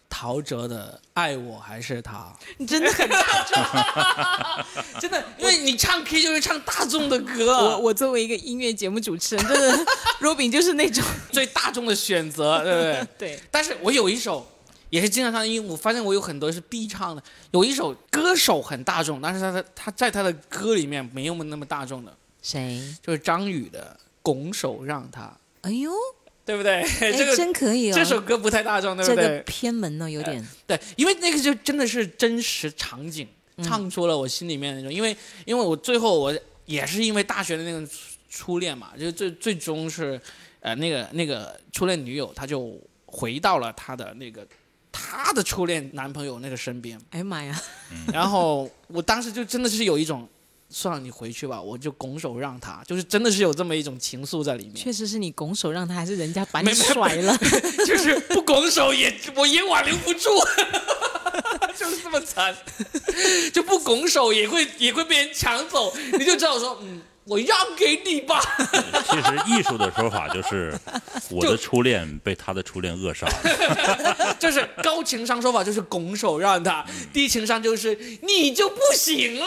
陶喆的《爱我还是他你真的很大众。》，真的，因为你唱 K 就是唱大众的歌，我我作为一个音乐节目主持人，真的，Robin 就是那种最大众的选择，对不对？对，但是我有一首也是经常唱，因为我发现我有很多是必唱的。有一首歌手很大众，但是他的他在他的歌里面没有那么大众的，谁？就是张宇的《拱手让他》。哎呦，对不对？哎 这个真可以哦，这首歌不太大众，对这个不对？偏门呢有点，对，因为那个就真的是真实场景，嗯唱出了我心里面那种。因为因为我最后我也是因为大学的那个初初恋嘛，就最最终是呃那个那个初恋女友，她就回到了她的那个她的初恋男朋友那个身边，哎呀妈呀，然后我当时就真的是有一种。算了，你回去吧，我就拱手让他，就是真的是有这么一种情愫在里面，确实是你拱手让他，还是人家把你没没甩了？就是不拱手也我也挽留不住，就是这么惨，就不拱手也会也会被人抢走，你就知道说，嗯，我让给你吧，其实艺术的说法就是，我的初恋被他的初恋扼杀了。就是高情商说法就是拱手让他，低情商就是你就不行了，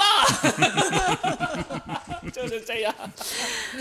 就是这样。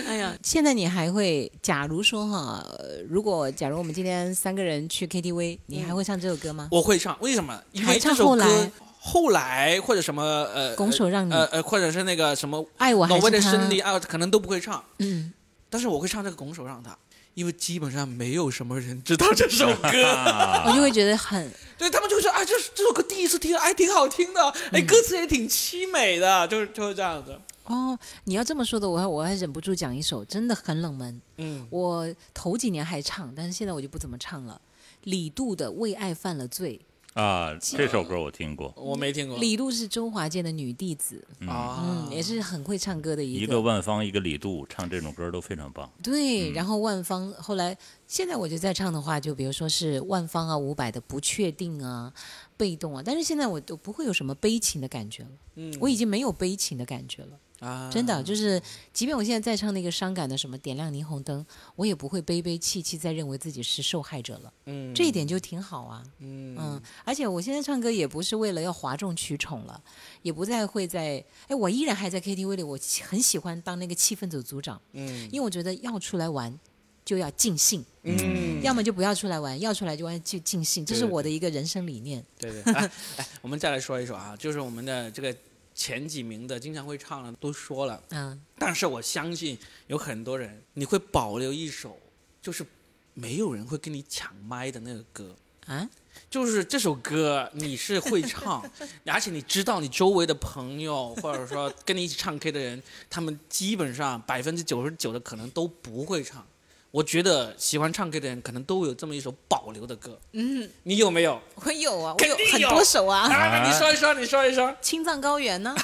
哎呀，现在你还会，假如说哈，呃如果假如我们今天三个人去 KTV，你还会唱这首歌吗？我会唱，为什么？因还为这首歌唱后来或者什么呃拱手让你呃呃，或者是那个什么爱我还挪威的？胜利啊，可能都不会唱。嗯，但是我会唱这个《拱手让他》，因为基本上没有什么人知道这首歌，我就会觉得很对他们就会说啊，这这首歌第一次听，哎，挺好听的，哎，歌词也挺凄美的，就是就是这样子。哦。你要这么说的，我还我还忍不住讲一首，真的很冷门。嗯，我头几年还唱，但是现在我就不怎么唱了。李杜的《为爱犯了罪啊，这首歌我听过，我没听》，过。李杜是周华健的女弟子，啊，嗯，也是很会唱歌的一个。一个万芳，一个李杜，唱这种歌都非常棒。对，然后万芳后来，现在我就在唱的话，就比如说是万芳啊、伍佰的《不确定》啊、被动啊，但是现在我都不会有什么悲情的感觉了，嗯。我已经没有悲情的感觉了，啊，真的就是，即便我现在在唱那个伤感的什么点亮霓虹灯，我也不会悲悲戚戚再认为自己是受害者了，嗯，这一点就挺好啊，嗯嗯，而且我现在唱歌也不是为了要哗众取宠了，也不再会在，哎，我依然还在 KTV 里，我很喜欢当那个气氛组组长。嗯因为我觉得要出来玩就要尽兴，嗯，要么就不要出来玩，要出来就玩就尽兴，这是我的一个人生理念。对对。哎哎，我们再来说一说啊，就是我们的这个前几名的经常会唱的都说了，嗯，但是我相信有很多人你会保留一首，就是没有人会跟你抢麦的那个歌。啊，就是这首歌你是会唱，而且你知道你周围的朋友或者说跟你一起唱 K 的人，他们基本上百分之九十九的可能都不会唱。我觉得喜欢唱歌的人可能都有这么一首保留的歌，嗯，你有没有？我有啊，我有很多首啊，啊，你说一说，你说一说，青藏高原呢，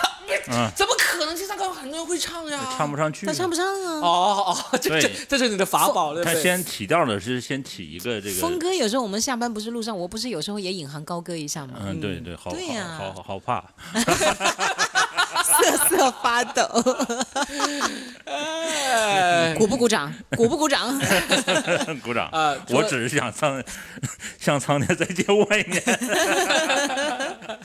怎么可能？青藏高原很多人会唱呀，唱不上去他。唱不上啊。哦哦，这这这是你的法宝，对不他？先起调的是先起一个这个峰，哥有时候我们下班不是路上，我不是有时候也引吭高歌一下吗？嗯，对对，好对呀好好好好怕。瑟瑟发抖，哎鼓不鼓掌？鼓不鼓掌？鼓掌。啊，我只是想苍 向苍天再借我一年。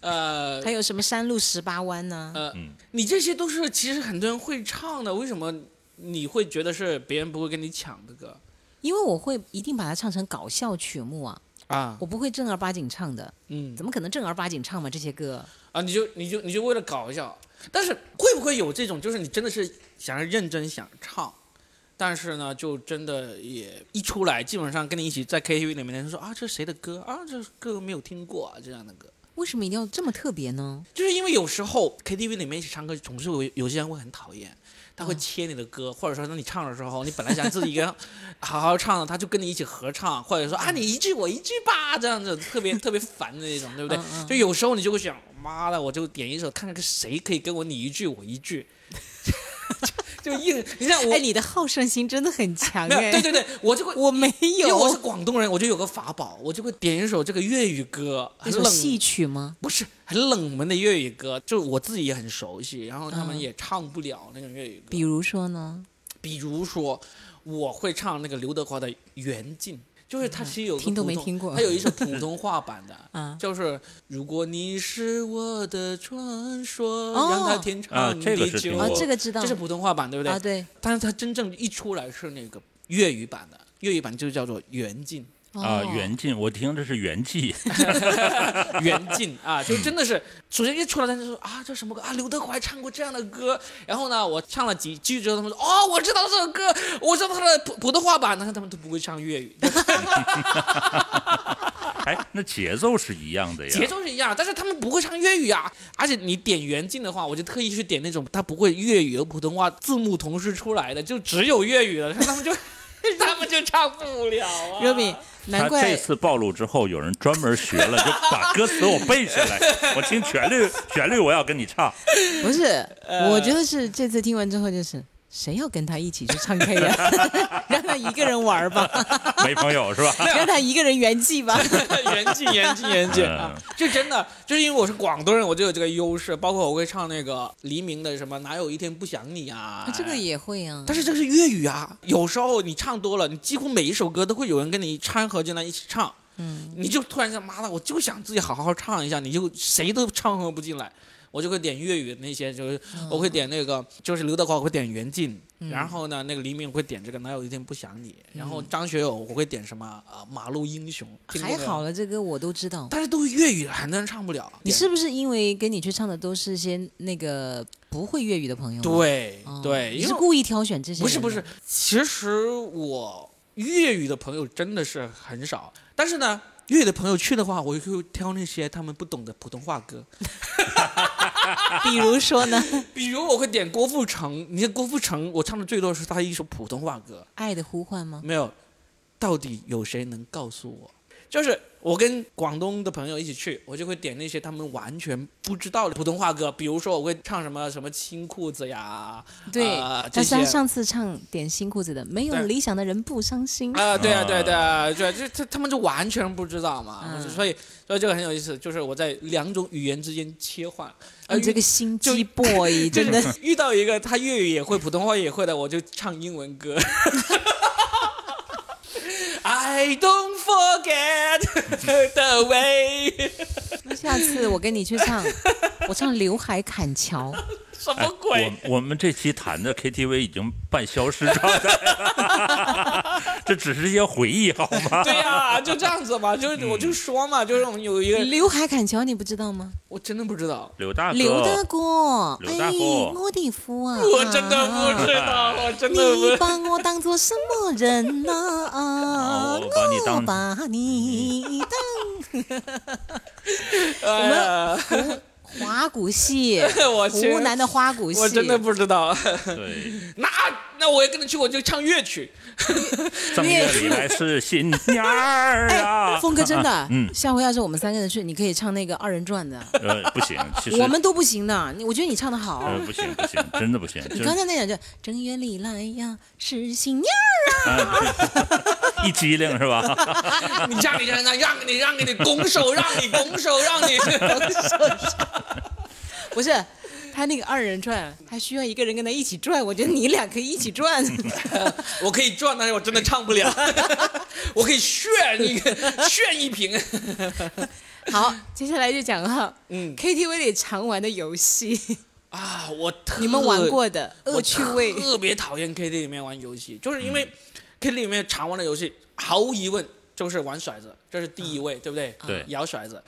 呃还有什么山路十八弯呢？呃嗯，你这些都是其实很多人会唱的，为什么你会觉得是别人不会跟你抢的歌因为我会一定把它唱成搞笑曲目啊，啊？我不会正儿八经唱的。嗯怎么可能正儿八经唱嘛？这些歌，啊，你就你就你就为了搞一下，但是会不会有这种，就是你真的是想要认真想唱，但是呢，就真的也一出来，基本上跟你一起在 KTV 里面的人说啊，这是谁的歌啊？这歌没有听过啊，这样的歌。为什么一定要这么特别呢？就是因为有时候 KTV 里面一起唱歌，总是有有些人会很讨厌，他会嗯。切你的歌，或者说当你唱的时候，你本来想自己一个人 好好唱的，他就跟你一起合唱，或者说啊你一句我一句吧，这样子特别 特别烦的那种，对不对？就有时候你就会想，妈的，我就点一首，看看谁可以跟我你一句我一句，就 就硬，你像我，哎，你的好胜心真的很强 哎。对对对，我就会。我没有因为我是。广东人，我就有个法宝，我就会点一首这个粤语歌，很冷戏曲吗？不是很冷门的粤语歌，就我自己也很熟悉，然后他们嗯也唱不了那种粤语歌。比如说呢？比如说，我会唱那个刘德华的《缘尽》，就是他其实有个听都没听过他有一首 普通话版的，啊，就是如果你是我的传说，哦让它天啊长地久。这个是听过啊，这个知道。这是普通话版，对不对？啊，对。但是它真正一出来是那个粤语版的，粤语版就叫做《缘尽》。啊，哦袁进，我听的是袁记，袁静啊，就真的是，首先一出来他就说啊，这什么歌啊？刘德华唱过这样的歌。然后呢，我唱了几句之后，他们说哦，我知道这首歌，我知道他的普普通话版，但是他们都不会唱粤语，哎，那节奏是一样的呀。节奏是一样，但是他们不会唱粤语啊。而且你点袁静的话，我就特意去点那种他不会粤语和普通话字幕同时出来的，就只有粤语了，他们就 他们就唱不了啊。热敏，难他这次暴露之后，有人专门学了，就把歌词我背下来，我听旋律，旋律我要跟你唱。不是，呃我觉得是这次听完之后就是。谁要跟他一起去唱 K 呀、让他一个人玩吧，没朋友是吧？让他一个人圆寂吧。圆寂圆寂圆寂啊！就真的就是因为我是广东人，我就有这个优势。包括我会唱那个黎明的什么哪有一天不想你啊，这个也会啊，但是这个是粤语啊，有时候你唱多了，你几乎每一首歌都会有人跟你掺和进来一起唱，嗯，你就突然间妈的，我就想自己好好唱一下，你就谁都掺和不进来。我就会点粤语的那些，就是我会点那个，就是刘德华我会点袁静，然后呢，那个黎明我会点这个哪有一天不想你，然后张学友我会点什么啊、马路英雄，还好，了，这歌我都知道。但是都是粤语的，很多人唱不了。你是不是因为跟你去唱的都是些那个不会粤语的朋友？，对哦、对，你是故意挑选这些？不是不是，，其实我粤语的朋友真的是很少，但是呢，粤语的朋友去的话，我就会挑那些他们不懂的普通话歌，比如说呢，《比如我会点郭富城，你看郭富城，我唱的最多是他一首普通话歌，爱的呼唤》吗？没有，到底有谁能告诉我？就是我跟广东的朋友一起去，我就会点那些他们完全不知道的普通话歌，比如说我会唱什么什么新裤子呀，对，啊这但是他些。上次唱点新裤子的，没有理想的人不伤心。啊，对啊，对啊对对啊对，就他他们就完全不知道嘛，嗯。所以所以这个很有意思，就是我在两种语言之间切换，呃，你这个心机 boy 真的。遇到一个他粤语也会，普通话也会的，我就唱英文歌。I don't forget the way，那下次我跟你去唱，我唱《刘海砍樵》。什哎么鬼？我我们这期谈的 KTV 已经半消失状态了，这只是一些回忆，好吗？对呀、就这样子嘛，就是我就说嘛，就是我们有一个，刘海砍桥你不知道吗？我真的不知道，刘大哥，刘大哥，刘大哥哎，我的夫啊！我真的不知道，我真的你不。把我当做什么人呐、啊？哦我把你当我把你当哎呀，花鼓戏，我湖南的花鼓戏。我真的不知道。对，那那我也跟着去，我就唱乐曲。正月里来是新年儿哎，啊。峰哥真的，嗯下回要是我们三个人去，你可以唱那个二人转的，呃，不行，其实我们都不行的。你我觉得你唱的好。呃不行不行，真的不行，你刚才那两句“正月里来呀，是新年啊 一激灵是吧？你让你让让让你让你拱手，让你拱手，让你。不是，他那个二人转，他需要一个人跟他一起转。我觉得你俩可以一起转。我可以转，但是我真的唱不了。我可以炫一个炫一瓶。好，接下来就讲哈，嗯 KTV 里常玩的游戏，啊，我特你们玩过的我恶趣味。特别讨厌 KTV 里面玩游戏，就是因为 KTV 里面常玩的游戏，毫无疑问就是玩骰子，这是第一位，对不对？对摇骰子，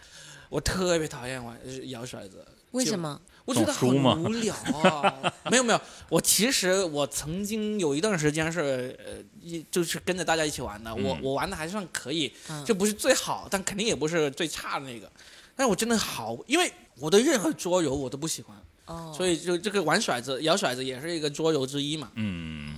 我特别讨厌玩呃摇骰子。为什么？我觉得很总输吗无聊啊！没有没有，我其实我曾经有一段时间是呃，一就是跟着大家一起玩的，我嗯我玩的还算可以，嗯就不是最好，但肯定也不是最差的那个。但是我真的好，因为我的任何桌游我都不喜欢，哦，所以就这个玩骰子、摇骰子也是一个桌游之一嘛，嗯，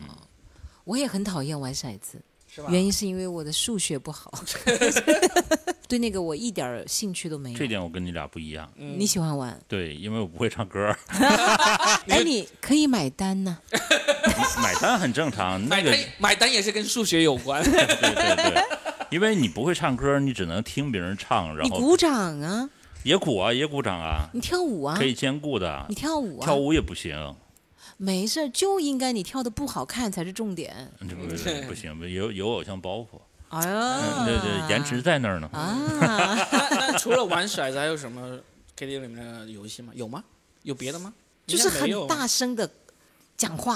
我也很讨厌玩骰子，是吧？原因是因为我的数学不好 对那个我一点兴趣都没有。这点我跟你俩不一样。嗯你喜欢玩？对，因为我不会唱歌，哎，你可以买单呢。买单很正常。那个，买单买单也是跟数学有关。对对对，因为你不会唱歌，你只能听别人唱，然后你鼓掌啊，也鼓啊，也鼓掌啊，你跳舞啊可，以兼顾的你。跳舞啊，跳舞也不行，没事，就应该你跳的不好看才是重点。这不不行，有有偶像包袱。哎嗯，呀，对对，颜值在那儿呢。啊，那 那除了玩骰子，还有什么 KTV 里面的游戏吗？有吗？有别的吗？就是很大声的讲话，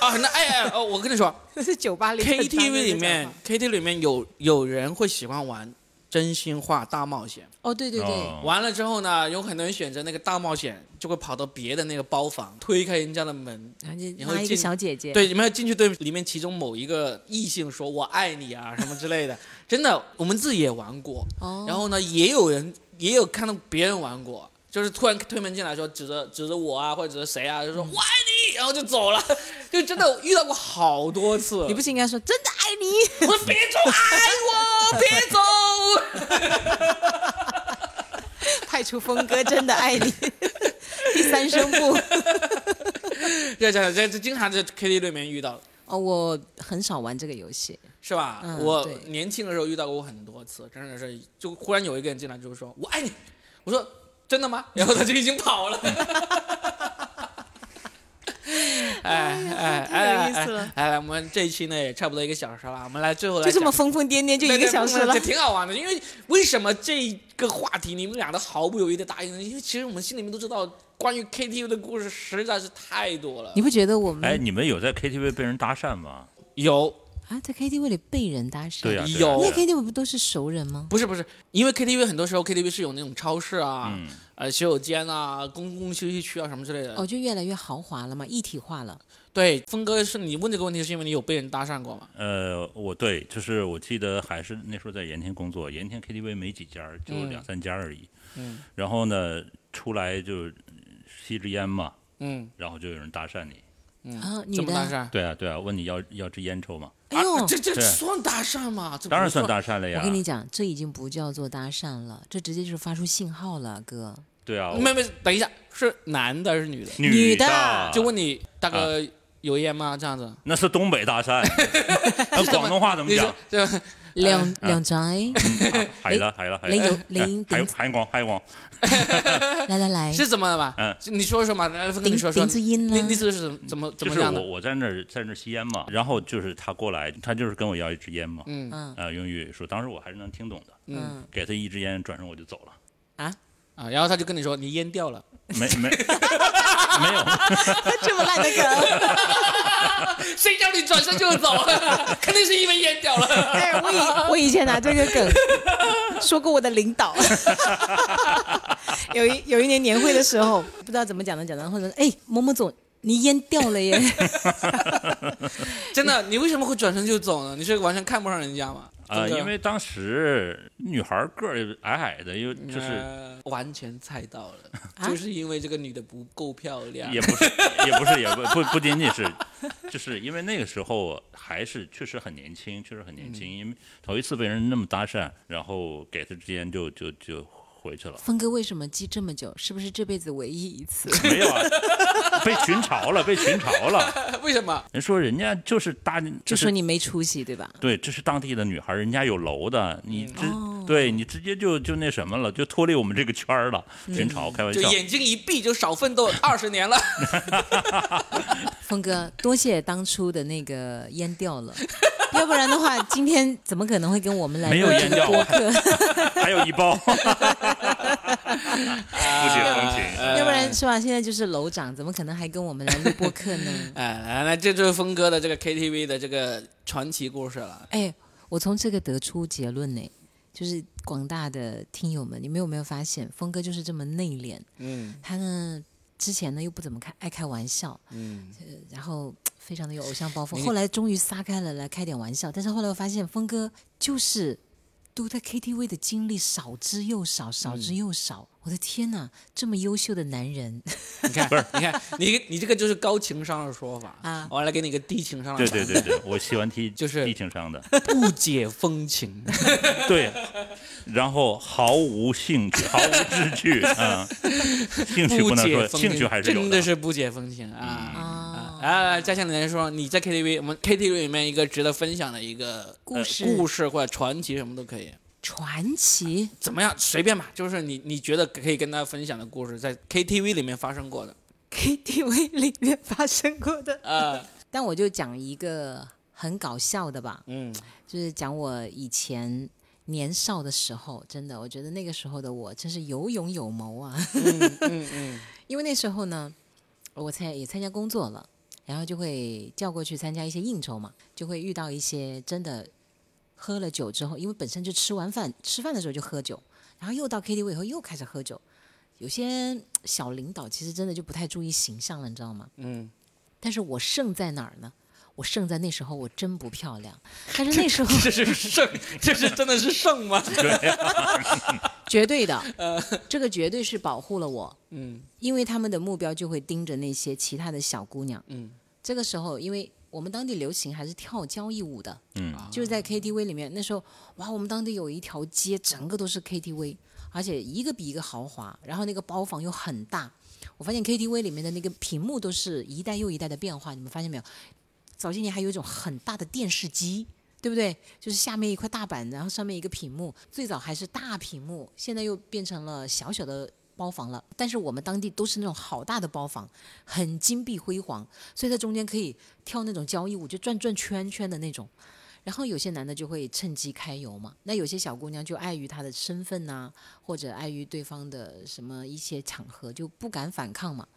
啊，那哎哎哦，我跟你说这是酒吧里，KTV 里面，KTV 里面有有人会喜欢玩真心话大冒险。哦，对对对，哦完了之后呢，有很多人选择那个大冒险，就会跑到别的那个包房，推开人家的门，然后就拿一个进小姐姐，对，你们要进去对里面其中某一个异性说“我爱你”啊什么之类的。真的，我们自己也玩过。哦，然后呢，也有人也有看到别人玩过，就是突然推门进来说指着指着我啊，或者指着谁啊，就说“我爱你”，然后就走了。就真的遇到过好多次。你不是应该说真的爱你？我说别走，爱我，别走。派出峰哥真的爱你，第三声部。这这这这经常在 KTV 里面遇到，哦，我很少玩这个游戏。是吧？嗯我年轻的时候遇到过很多次，真的是，就忽然有一个人进来就是说“我爱你”，我说真的吗？然后他就已经跑了。哎哎太有哎意思了哎！哎，来，我们这一期呢也差不多一个小时了，我们来最后来就这么疯疯癫癫，就一个小时了。挺好玩的。因为为什么这个话题你们俩都毫不犹豫的答应呢？因为其实我们心里面都知道，关于 KTV 的故事实在是太多了你。不觉得我们哎，你们有在 KTV 被人搭讪吗？有啊在 KTV 里被人搭讪？对呀、对呀有那 KTV 不都是熟人吗？不是不是，因为 KTV 很多时候 KTV 是有那种超市啊、嗯，呃洗手间啊、公共休息区啊什么之类的。哦，就越来越豪华了嘛，一体化了。对，峰哥是你问这个问题是因为你有被人搭讪过吗？呃，我对，就是我记得还是那时候在盐田工作，盐田 KTV 没几家，就嗯两三家而已。嗯然后呢，出来就吸支烟嘛，嗯然后就有人搭讪你。嗯，啊女的怎么搭讪？对啊，对啊，问你要要支烟抽吗？哎呦，啊，这这对算搭讪吗？这不当然算搭讪了呀。我跟你讲，这已经不叫做搭讪了，这直接就是发出信号了，哥。对啊，我没没，等一下，是男的还是女的？女女的的就问你大哥有烟吗？这样子。那是东北搭讪，那广东话怎么你说讲？这兩兩仔，係 啦係啦係你有啦，你係頂係我係我，來來來，是怎么的吧？嗯。你说说嘛，你说说。頂頂。支煙啦那那。次是怎么怎么怎么样的？我我在那儿在那儿吸烟嘛，然後就是他過來，他就是跟我要一支煙嘛，嗯。嗯。啊用粵語說，當時我還是能聽懂的，嗯。嗯給他一支煙，轉身我就走了，啊？啊，然后他就跟你说你烟掉了，沒沒 沒有，這麼爛的梗，谁叫你转身就走了？肯定是因为烟掉了。哎，我以我以前拿这个梗说过我的领导，有一有一年年会的时候，不知道怎么讲的讲的，或者哎某某总你烟掉了耶，真的，你为什么会转身就走呢？你是完全看不上人家吗？啊，因为当时女孩个儿矮矮的，又就是呃完全猜到了，啊？就是因为这个女的不够漂亮。也不是也不是也不不不仅仅是，就是因为那个时候还是确实很年轻，确实很年轻，因为头一次被人那么搭讪，然后给他之间就就就回去了。峰哥为什么记这么久？是不是这辈子唯一一次？没有啊，被群嘲了，被群嘲了。为什么？人说人家就是大，就就是說你没出息，对吧？对，这是当地的女孩，人家有楼的，你直、哦對你直接就就那什么了，就脱离我们这个圈兒了。群嘲，开玩笑。就眼睛一闭就少奋斗二十年了。峰哥，多谢当初的那个烟掉了，要不然的话，今天怎么可能会跟我们来没有錄煙掉播客？還有一包，不解风情。呃要不然是吧？现在就是楼长，怎么可能还跟我们来录播客呢？哎，来来，这就是峰哥的这个 KTV 的这个传奇故事了。哎，我从这个得出结论呢，就是广大的听友们，你们有没有发现，峰哥就是这么内敛？嗯他呢，之前呢又不怎么开爱开玩笑，嗯，然后非常的有偶像包袱。后来终于撒开了来开点玩笑，但是后来我发现峰哥就是都在 KTV 的经历少之又少，少之又少。我的天哪，这么优秀的男人，你看，不是你看，你你这个就是高情商的说法啊我来给你一个低情商的對说法，對對對，我喜欢听就是低情商的。不解风情。对，然后毫无兴趣，毫无志趣啊，兴趣不能說，解風情，興趣还是有的真的是不解风情啊，来来，嘉祥，你来说，你在 KTV，我们 KTV 里面一个值得分享的一个故事呃、故事或者传奇什么都可以，传奇。怎么样？随便吧，就是你你觉得可以跟大家分享的故事，在 KTV 里面发生过的。KTV 里面发生过的，呃，但我就讲一个很搞笑的吧，嗯就是讲我以前年少的时候，真的，我觉得那个时候的我真是有勇有谋啊。嗯嗯嗯，因为那时候呢，我参也参加工作了，然后就会叫过去参加一些应酬嘛，就会遇到一些真的喝了酒之后，因为本身就吃完饭吃饭的时候就喝酒，然后又到 KTV 以后又开始喝酒。有些小领导其实真的就不太注意形象了，你知道吗？嗯，但是我胜在哪儿呢？我胜在那时候我真不漂亮，但是 那时候这是胜，这是真的是胜吗？绝对的，这个绝对是保护了我，嗯因为他们的目标就会盯着那些其他的小姑娘。嗯这个时候，因为我们当地流行还是跳交谊舞的，嗯，就是在 KTV 里面，那时候哇，我们当地有一条街，整个都是 KTV，而且一个比一个豪华，然后那个包房又很大。我发现 KTV 里面的那个屏幕都是一代又一代的变化，你们发现没有？早些年还有一种很大的电视机，对不对？就是下面一块大板，然后上面一个屏幕。最早还是大屏幕，现在又变成了小小的包房了。但是我们当地都是那种好大的包房，很金碧辉煌，所以在中间可以跳那种交谊舞，就转转圈圈的那种。然后有些男的就会趁机揩油嘛，那有些小姑娘就碍于她的身份呐、或者碍于对方的什么一些场合，就不敢反抗嘛。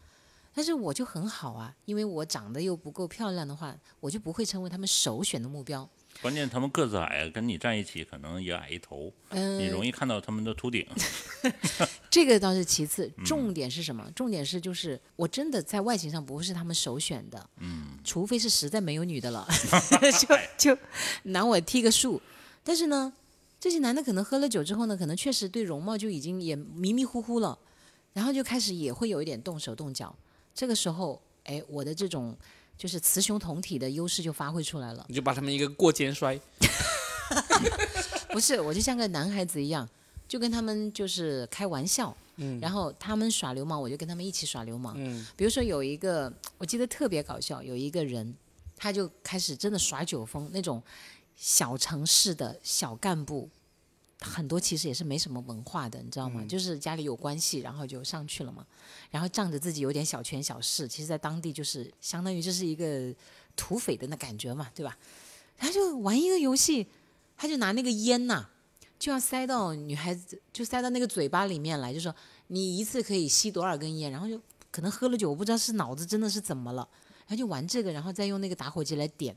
但是我就很好啊，因为我长得又不够漂亮的话，我就不会成为他们首选的目标。关键他们个子矮，跟你站一起可能也矮一头，嗯，你容易看到他们的秃顶。这个倒是其次，重点是什么？重点是就是我真的在外形上不是他们首选的，嗯，除非是实在没有女的了，就就拿我踢个数。但是呢，这些男的可能喝了酒之后呢，可能确实对容貌就已经也迷迷糊糊了，然后就开始也会有一点动手动脚。这个时候，哎，我的这种就是雌雄同体的优势就发挥出来了。你就把他们一个过肩摔。不是，我就像个男孩子一样，就跟他们就是开玩笑，嗯然后他们耍流氓，我就跟他们一起耍流氓。嗯比如说有一个，我记得特别搞笑，有一个人，他就开始真的耍酒疯，那种小城市的小干部，很多其实也是没什么文化的，你知道吗？就是家里有关系，然后就上去了嘛，然后仗着自己有点小权小势，其实在当地就是相当于这是一个土匪的那感觉嘛，对吧？他就玩一个游戏，他就拿那个烟呐、就要塞到女孩子，就塞到那个嘴巴里面来，就说你一次可以吸多少根烟，然后就可能喝了酒，我不知道是脑子真的是怎么了，然后就玩这个，然后再用那个打火机来点，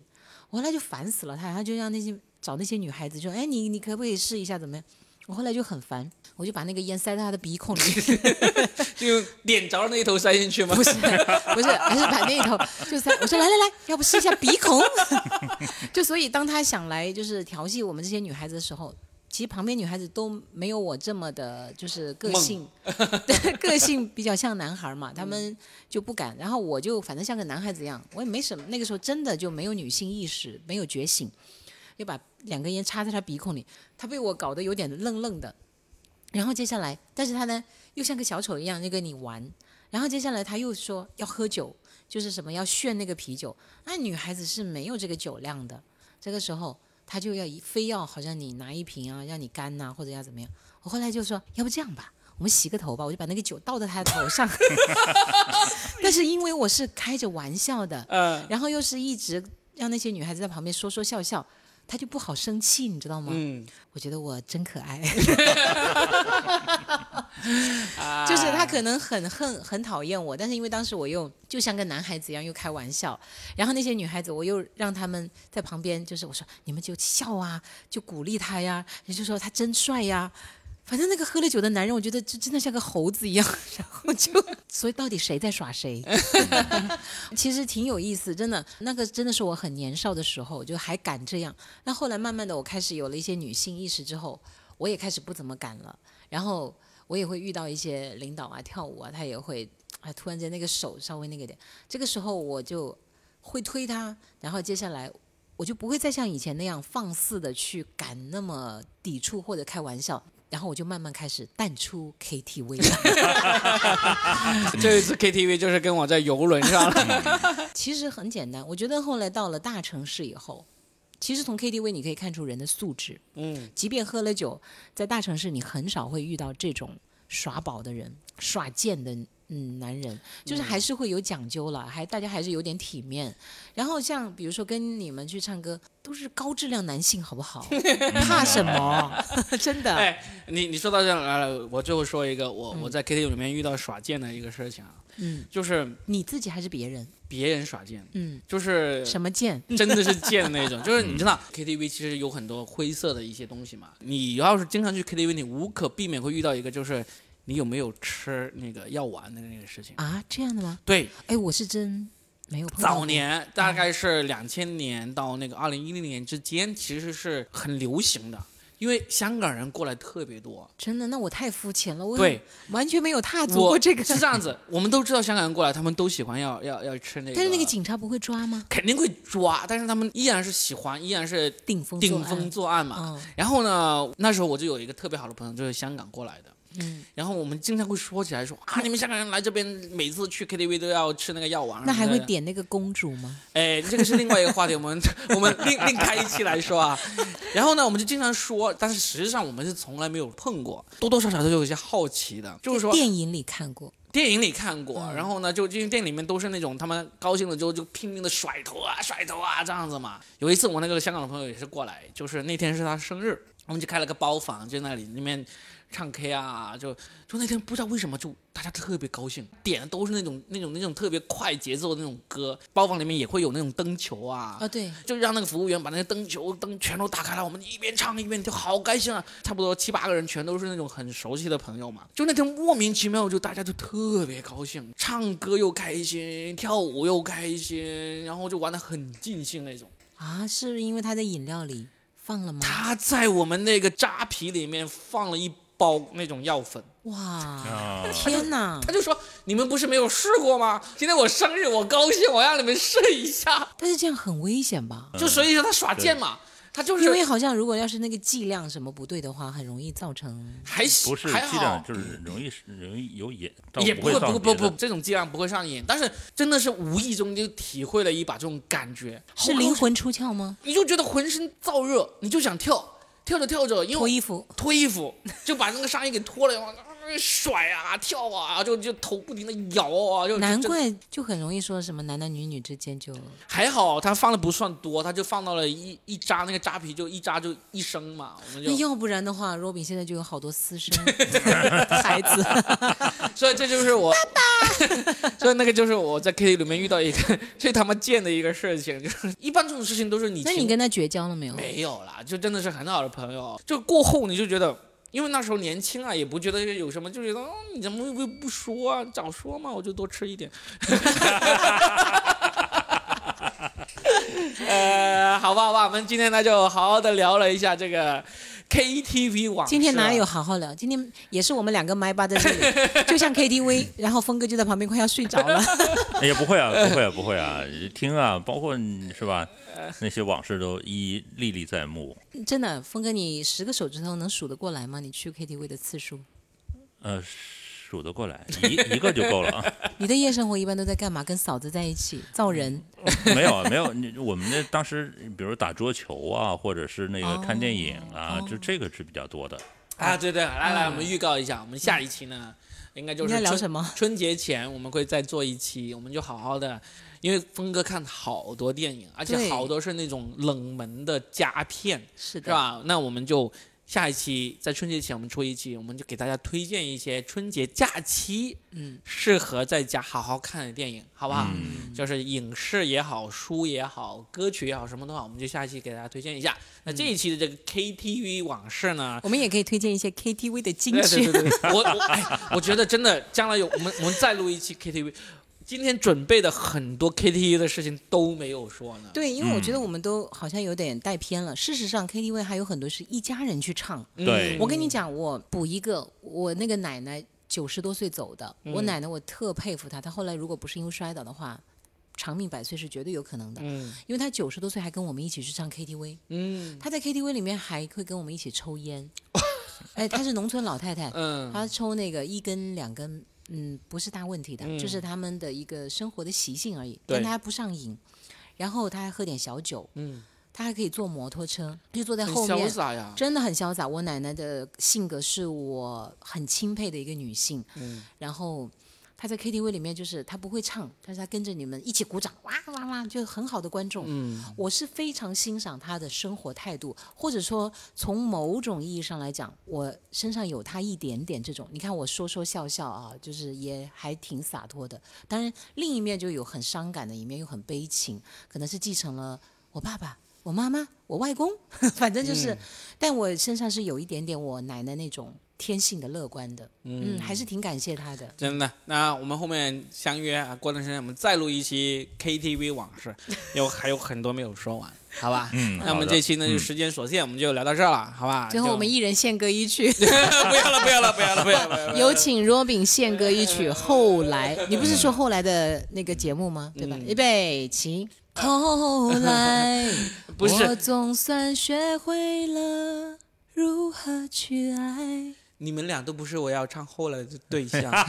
我后来就烦死了他，他就让那些找那些女孩子就，哎，你你可不可以试一下怎么样？我后来就很烦，我就把那个烟塞到他的鼻孔里，就点着那一头塞进去吗？不是不是，还是把那一头就塞。我说来来来，要不试一下鼻孔？就所以当他想来就是调戏我们这些女孩子的时候，其实旁边女孩子都没有我这么的，就是个性，对，个性比较像男孩嘛，他们就不敢。然后我就反正像个男孩子一样，我也没什么，那个时候真的就没有女性意识，没有觉醒，就把两根烟插在他鼻孔里，他被我搞得有点愣愣的。然后接下来，但是他呢又像个小丑一样就跟你玩，然后接下来他又说要喝酒，就是什么要炫那个啤酒，那女孩子是没有这个酒量的。这个时候他就要一非要好像你拿一瓶啊，让你干呐、或者要怎么样。我后来就说，要不这样吧，我们洗个头吧，我就把那个酒倒在他的头上。但是因为我是开着玩笑的，嗯然后又是一直让那些女孩子在旁边说说笑笑，他就不好生气，你知道吗？嗯，我觉得我真可爱。啊 就是他可能很恨很讨厌我，但是因为当时我又就像个男孩子一样又开玩笑，然后那些女孩子我又让他们在旁边，就是我说你们就笑啊，就鼓励他呀，也就说他真帅呀。反正那个喝了酒的男人，我觉得就真的像个猴子一样，然后就，所以到底谁在耍谁？其实挺有意思，真的，那个真的是我很年少的时候，就还敢这样。那后来慢慢的，我开始有了一些女性意识之后，我也开始不怎么敢了。然后我也会遇到一些领导啊，跳舞啊，他也会啊，突然间那个手稍微那个点，这个时候我就会推他，然后接下来我就不会再像以前那样放肆的去敢那么抵触或者开玩笑。然后我就慢慢开始淡出 KTV 了。这一次 KTV 就是跟我在游轮上了。其实很简单，我觉得后来到了大城市以后，其实从 KTV 你可以看出人的素质。嗯，即便喝了酒，在大城市你很少会遇到这种耍宝的人、耍贱的嗯男人，就是还是会有讲究了，还大家还是有点体面。然后像比如说跟你们去唱歌，都是高质量男性，好不好？怕什么？真的。哎，你你说到这样来了，我最后说一个我我在 KTV 里面遇到耍贱的一个事情啊，嗯，就是你自己还是别人？别人耍贱，嗯，就是什么贱？真的是贱的那种，就是你知道 KTV 其实有很多灰色的一些东西嘛。你要是经常去 KTV，你无可避免会遇到一个，就是你有没有吃那个药丸的那个事情。啊，这样的吗？对，哎，我是真没有碰到。早年大概是两千年到那个二零一零年之间，其实是很流行的，因为香港人过来特别多。真的，那我太肤浅了，我对，完全没有踏足过这个。是这样子，我们都知道香港人过来，他们都喜欢要要要吃那个，但是那个警察不会抓吗？肯定会抓，但是他们依然是喜欢，依然是顶风顶风作案嘛。嗯然后呢，那时候我就有一个特别好的朋友，就是香港过来的。嗯，然后我们经常会说起来说啊，你们香港人来这边，每次去 KTV 都要吃那个药丸。那还会？点那个公主吗？哎，这个是另外一个话题，我们 我们另另开一期来说啊。然后呢，我们就经常说，但是实际上我们是从来没有碰过，多多少少都有一些好奇的，就是说电影里看过。电影里看过，嗯然后呢，就因为电影里面都是那种他们高兴了之后就拼命的甩头啊、甩头啊这样子嘛。有一次我那个香港的朋友也是过来，就是那天是他生日，我们就开了个包房，就那里里面唱 K 啊，就就那天不知道为什么就大家特别高兴，点的都是那种那种那种特别快节奏的那种歌，包房里面也会有那种灯球啊，啊，对，就让那个服务员把那些灯球灯全都打开了，我们一边唱一边跳，好开心啊！差不多七八个人，全都是那种很熟悉的朋友嘛。就那天莫名其妙，就大家就特别高兴，唱歌又开心，跳舞又开心，然后就玩的很尽兴那种。啊，是不是因为他在饮料里放了吗？他在我们那个扎啤里面放了一包那种药粉，哇，啊，天哪！他就说：“你们不是没有试过吗？今天我生日，我高兴，我让你们试一下。但是这样很危险吧？”就所以说他耍贱嘛，他就是因为好像如果要是那个剂量什么不对的话，很容易造成还不是还，剂量就是容易容易有瘾，倒也会不造成别的不不不，这种剂量不会上瘾，但是真的是无意中就体会了一把这种感觉，是灵魂出窍吗？你就觉得浑身燥热，你就想跳，跳着跳着，因为脱衣服，脱衣服就把那个上衣给脱了，甩啊跳啊，就就头不停的摇啊，就就难怪就很容易说什么男男女女之间就还好他放的不算多，他就放到了一一扎那个扎啤就一扎就一升嘛，我们就那要不然的话，Robin 现在就有好多私生 孩子。所以这就是我，爸爸所以那个就是我在 KTV 里面遇到一个最他妈贱的一个事情，就是一般这种事情都是你那你跟他绝交了没有？没有啦，就真的是很好的朋友。就过后你就觉得，因为那时候年轻啊，也不觉得有什么，就觉得、哦、你怎么会不说啊？早说嘛，我就多吃一点。呃，好吧，好吧，我们今天呢就好好的聊了一下这个 KTV 往事啊。今天哪有好好聊？今天也是我们两个麦巴在这里，就像 KTV，然后峰哥就在旁边快要睡着了。也 不会啊，不会啊，不会啊，听啊，包括是吧？那些往事都一一历历在目。真的，峰哥，你十个手指头能数得过来吗？你去 KTV 的次数？呃，数得过来，一一个就够了啊。你的夜生活一般都在干嘛？跟嫂子在一起造人？没有啊，没有，你我们那当时比如打桌球啊，或者是那个看电影啊，哦就这个是比较多的。啊，对对，来来，我们预告一下，我们下一期呢，应该就是春在聊什么？春节前我们会再做一期，我们就好好的，因为峰哥看好多电影，而且好多是那种冷门的佳片，是的，是吧？那我们就下一期在春节前我们出一期，我们就给大家推荐一些春节假期嗯，适合在家好好看的电影，好不好？嗯，就是影视也好，书也好，歌曲也好，什么都好，我们就下一期给大家推荐一下。那这一期的这个 KTV 往事呢，我们也可以推荐一些 KTV 的金 对曲。对对对，我我哎，我觉得真的，将来有我们我们再录一期 KTV，今天准备的很多 KTV 的事情都没有说呢。对，因为我觉得嗯我们都好像有点带偏了。事实上，KTV 还有很多是一家人去唱。嗯对我跟你讲，我补一个，我那个奶奶九十多岁走的，我嗯奶奶我特佩服她，她后来如果不是因为摔倒的话，长命百岁是绝对有可能的。嗯因为她九十多岁还跟我们一起去唱 KTV，嗯她在 KTV 里面还会跟我们一起抽烟。哎，她是农村老太太，嗯她抽那个一根两根，嗯，不是大问题的，嗯就是他们的一个生活的习性而已，对但他不上瘾。然后他还喝点小酒，嗯，他还可以坐摩托车，就坐在后面潇，洒呀。真的很潇洒。我奶奶的性格是我很钦佩的一个女性，嗯然后他在 KTV 里面就是他不会唱，但是他跟着你们一起鼓掌，哇哇哇，就很好的观众。嗯，我是非常欣赏他的生活态度，或者说从某种意义上来讲，我身上有他一点点这种。你看我说说笑笑啊，就是也还挺洒脱的。当然，另一面就有很伤感的一面，又很悲情，可能是继承了我爸爸、我妈妈、我外公，反正就是，但我身上是有一点点我奶奶那种。天性的乐观的，嗯，还是挺感谢她的。真的，那我们后面相约啊，过段时间我们再录一期 KTV 往事，有还有很多没有说完，好吧？嗯，那我们这期呢就时间所限，我们就聊到这儿了，好吧？最后我们一人献歌一曲，不要了，不要了，不要了，不要了。有请 Robin 献歌一曲。后来，你不是说后来的那个节目吗？对吧？预备起。后来，不是，我总算学会了如何去爱。你们俩都不是我要唱后来的对象，他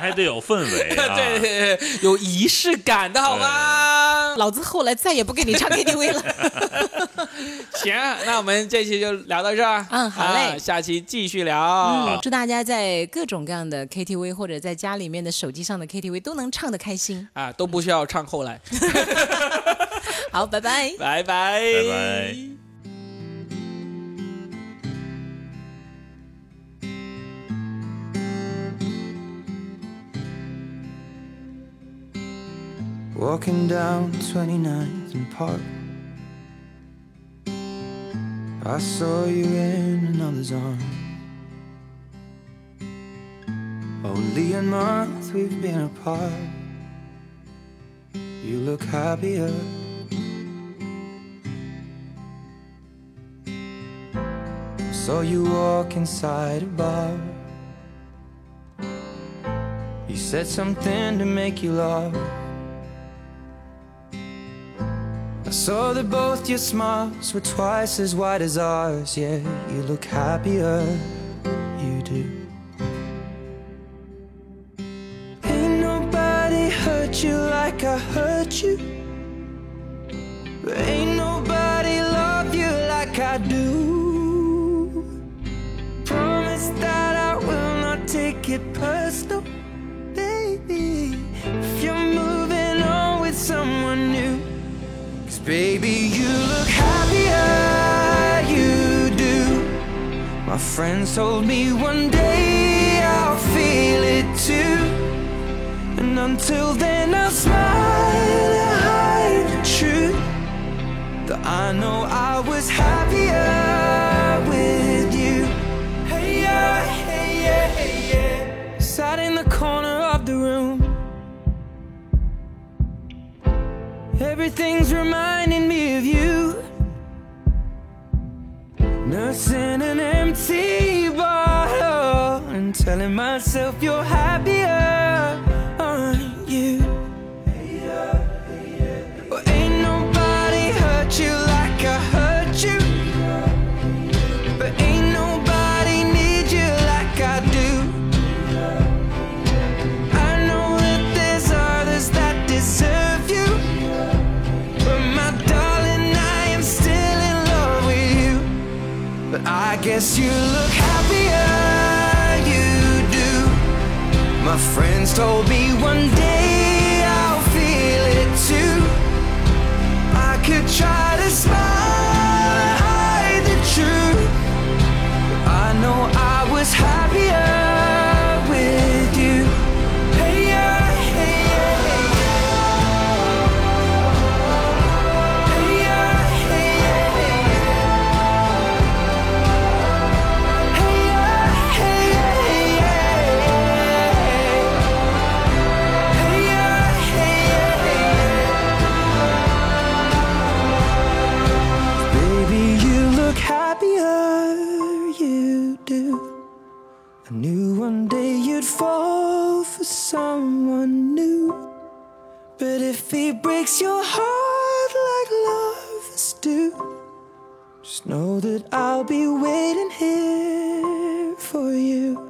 还得有氛围，对对对，有仪式感的好吗？老子后来再也不给你唱 KTV 了。行，那我们这期就聊到这儿。嗯，好嘞，下期继续聊。嗯祝大家在各种各样的 KTV 或者在家里面的手机上的 KTV 都能唱得开心啊，都不需要唱后来。好，拜拜，拜拜，拜拜。Walking down 29th and Park I saw you in another's arms. Only a month we've been apart. You look happier. Saw you walk inside a bar. You said something to make you laugh I saw that both your smiles were twice as wide as ours. Yeah, you look happier, you do. Ain't nobody hurt you like I hurt you. Ain't nobody love you like I do. Promise that I will not take it personal, baby. If you're moving on with someone new. Baby, you look happier, you do. My friends told me one day I'll feel it too. And until then, I'll smile and hide the truth. That I know I was happier with you. Hey, yeah, hey, yeah, hey, yeah. Sat in the corner Everything's reminding me of you. Nursing an empty bottle and telling myself you're happier, Guess you look happier, you do. My friends told me one day it breaks your heart like lovers do. Just know that I'll be waiting here for you.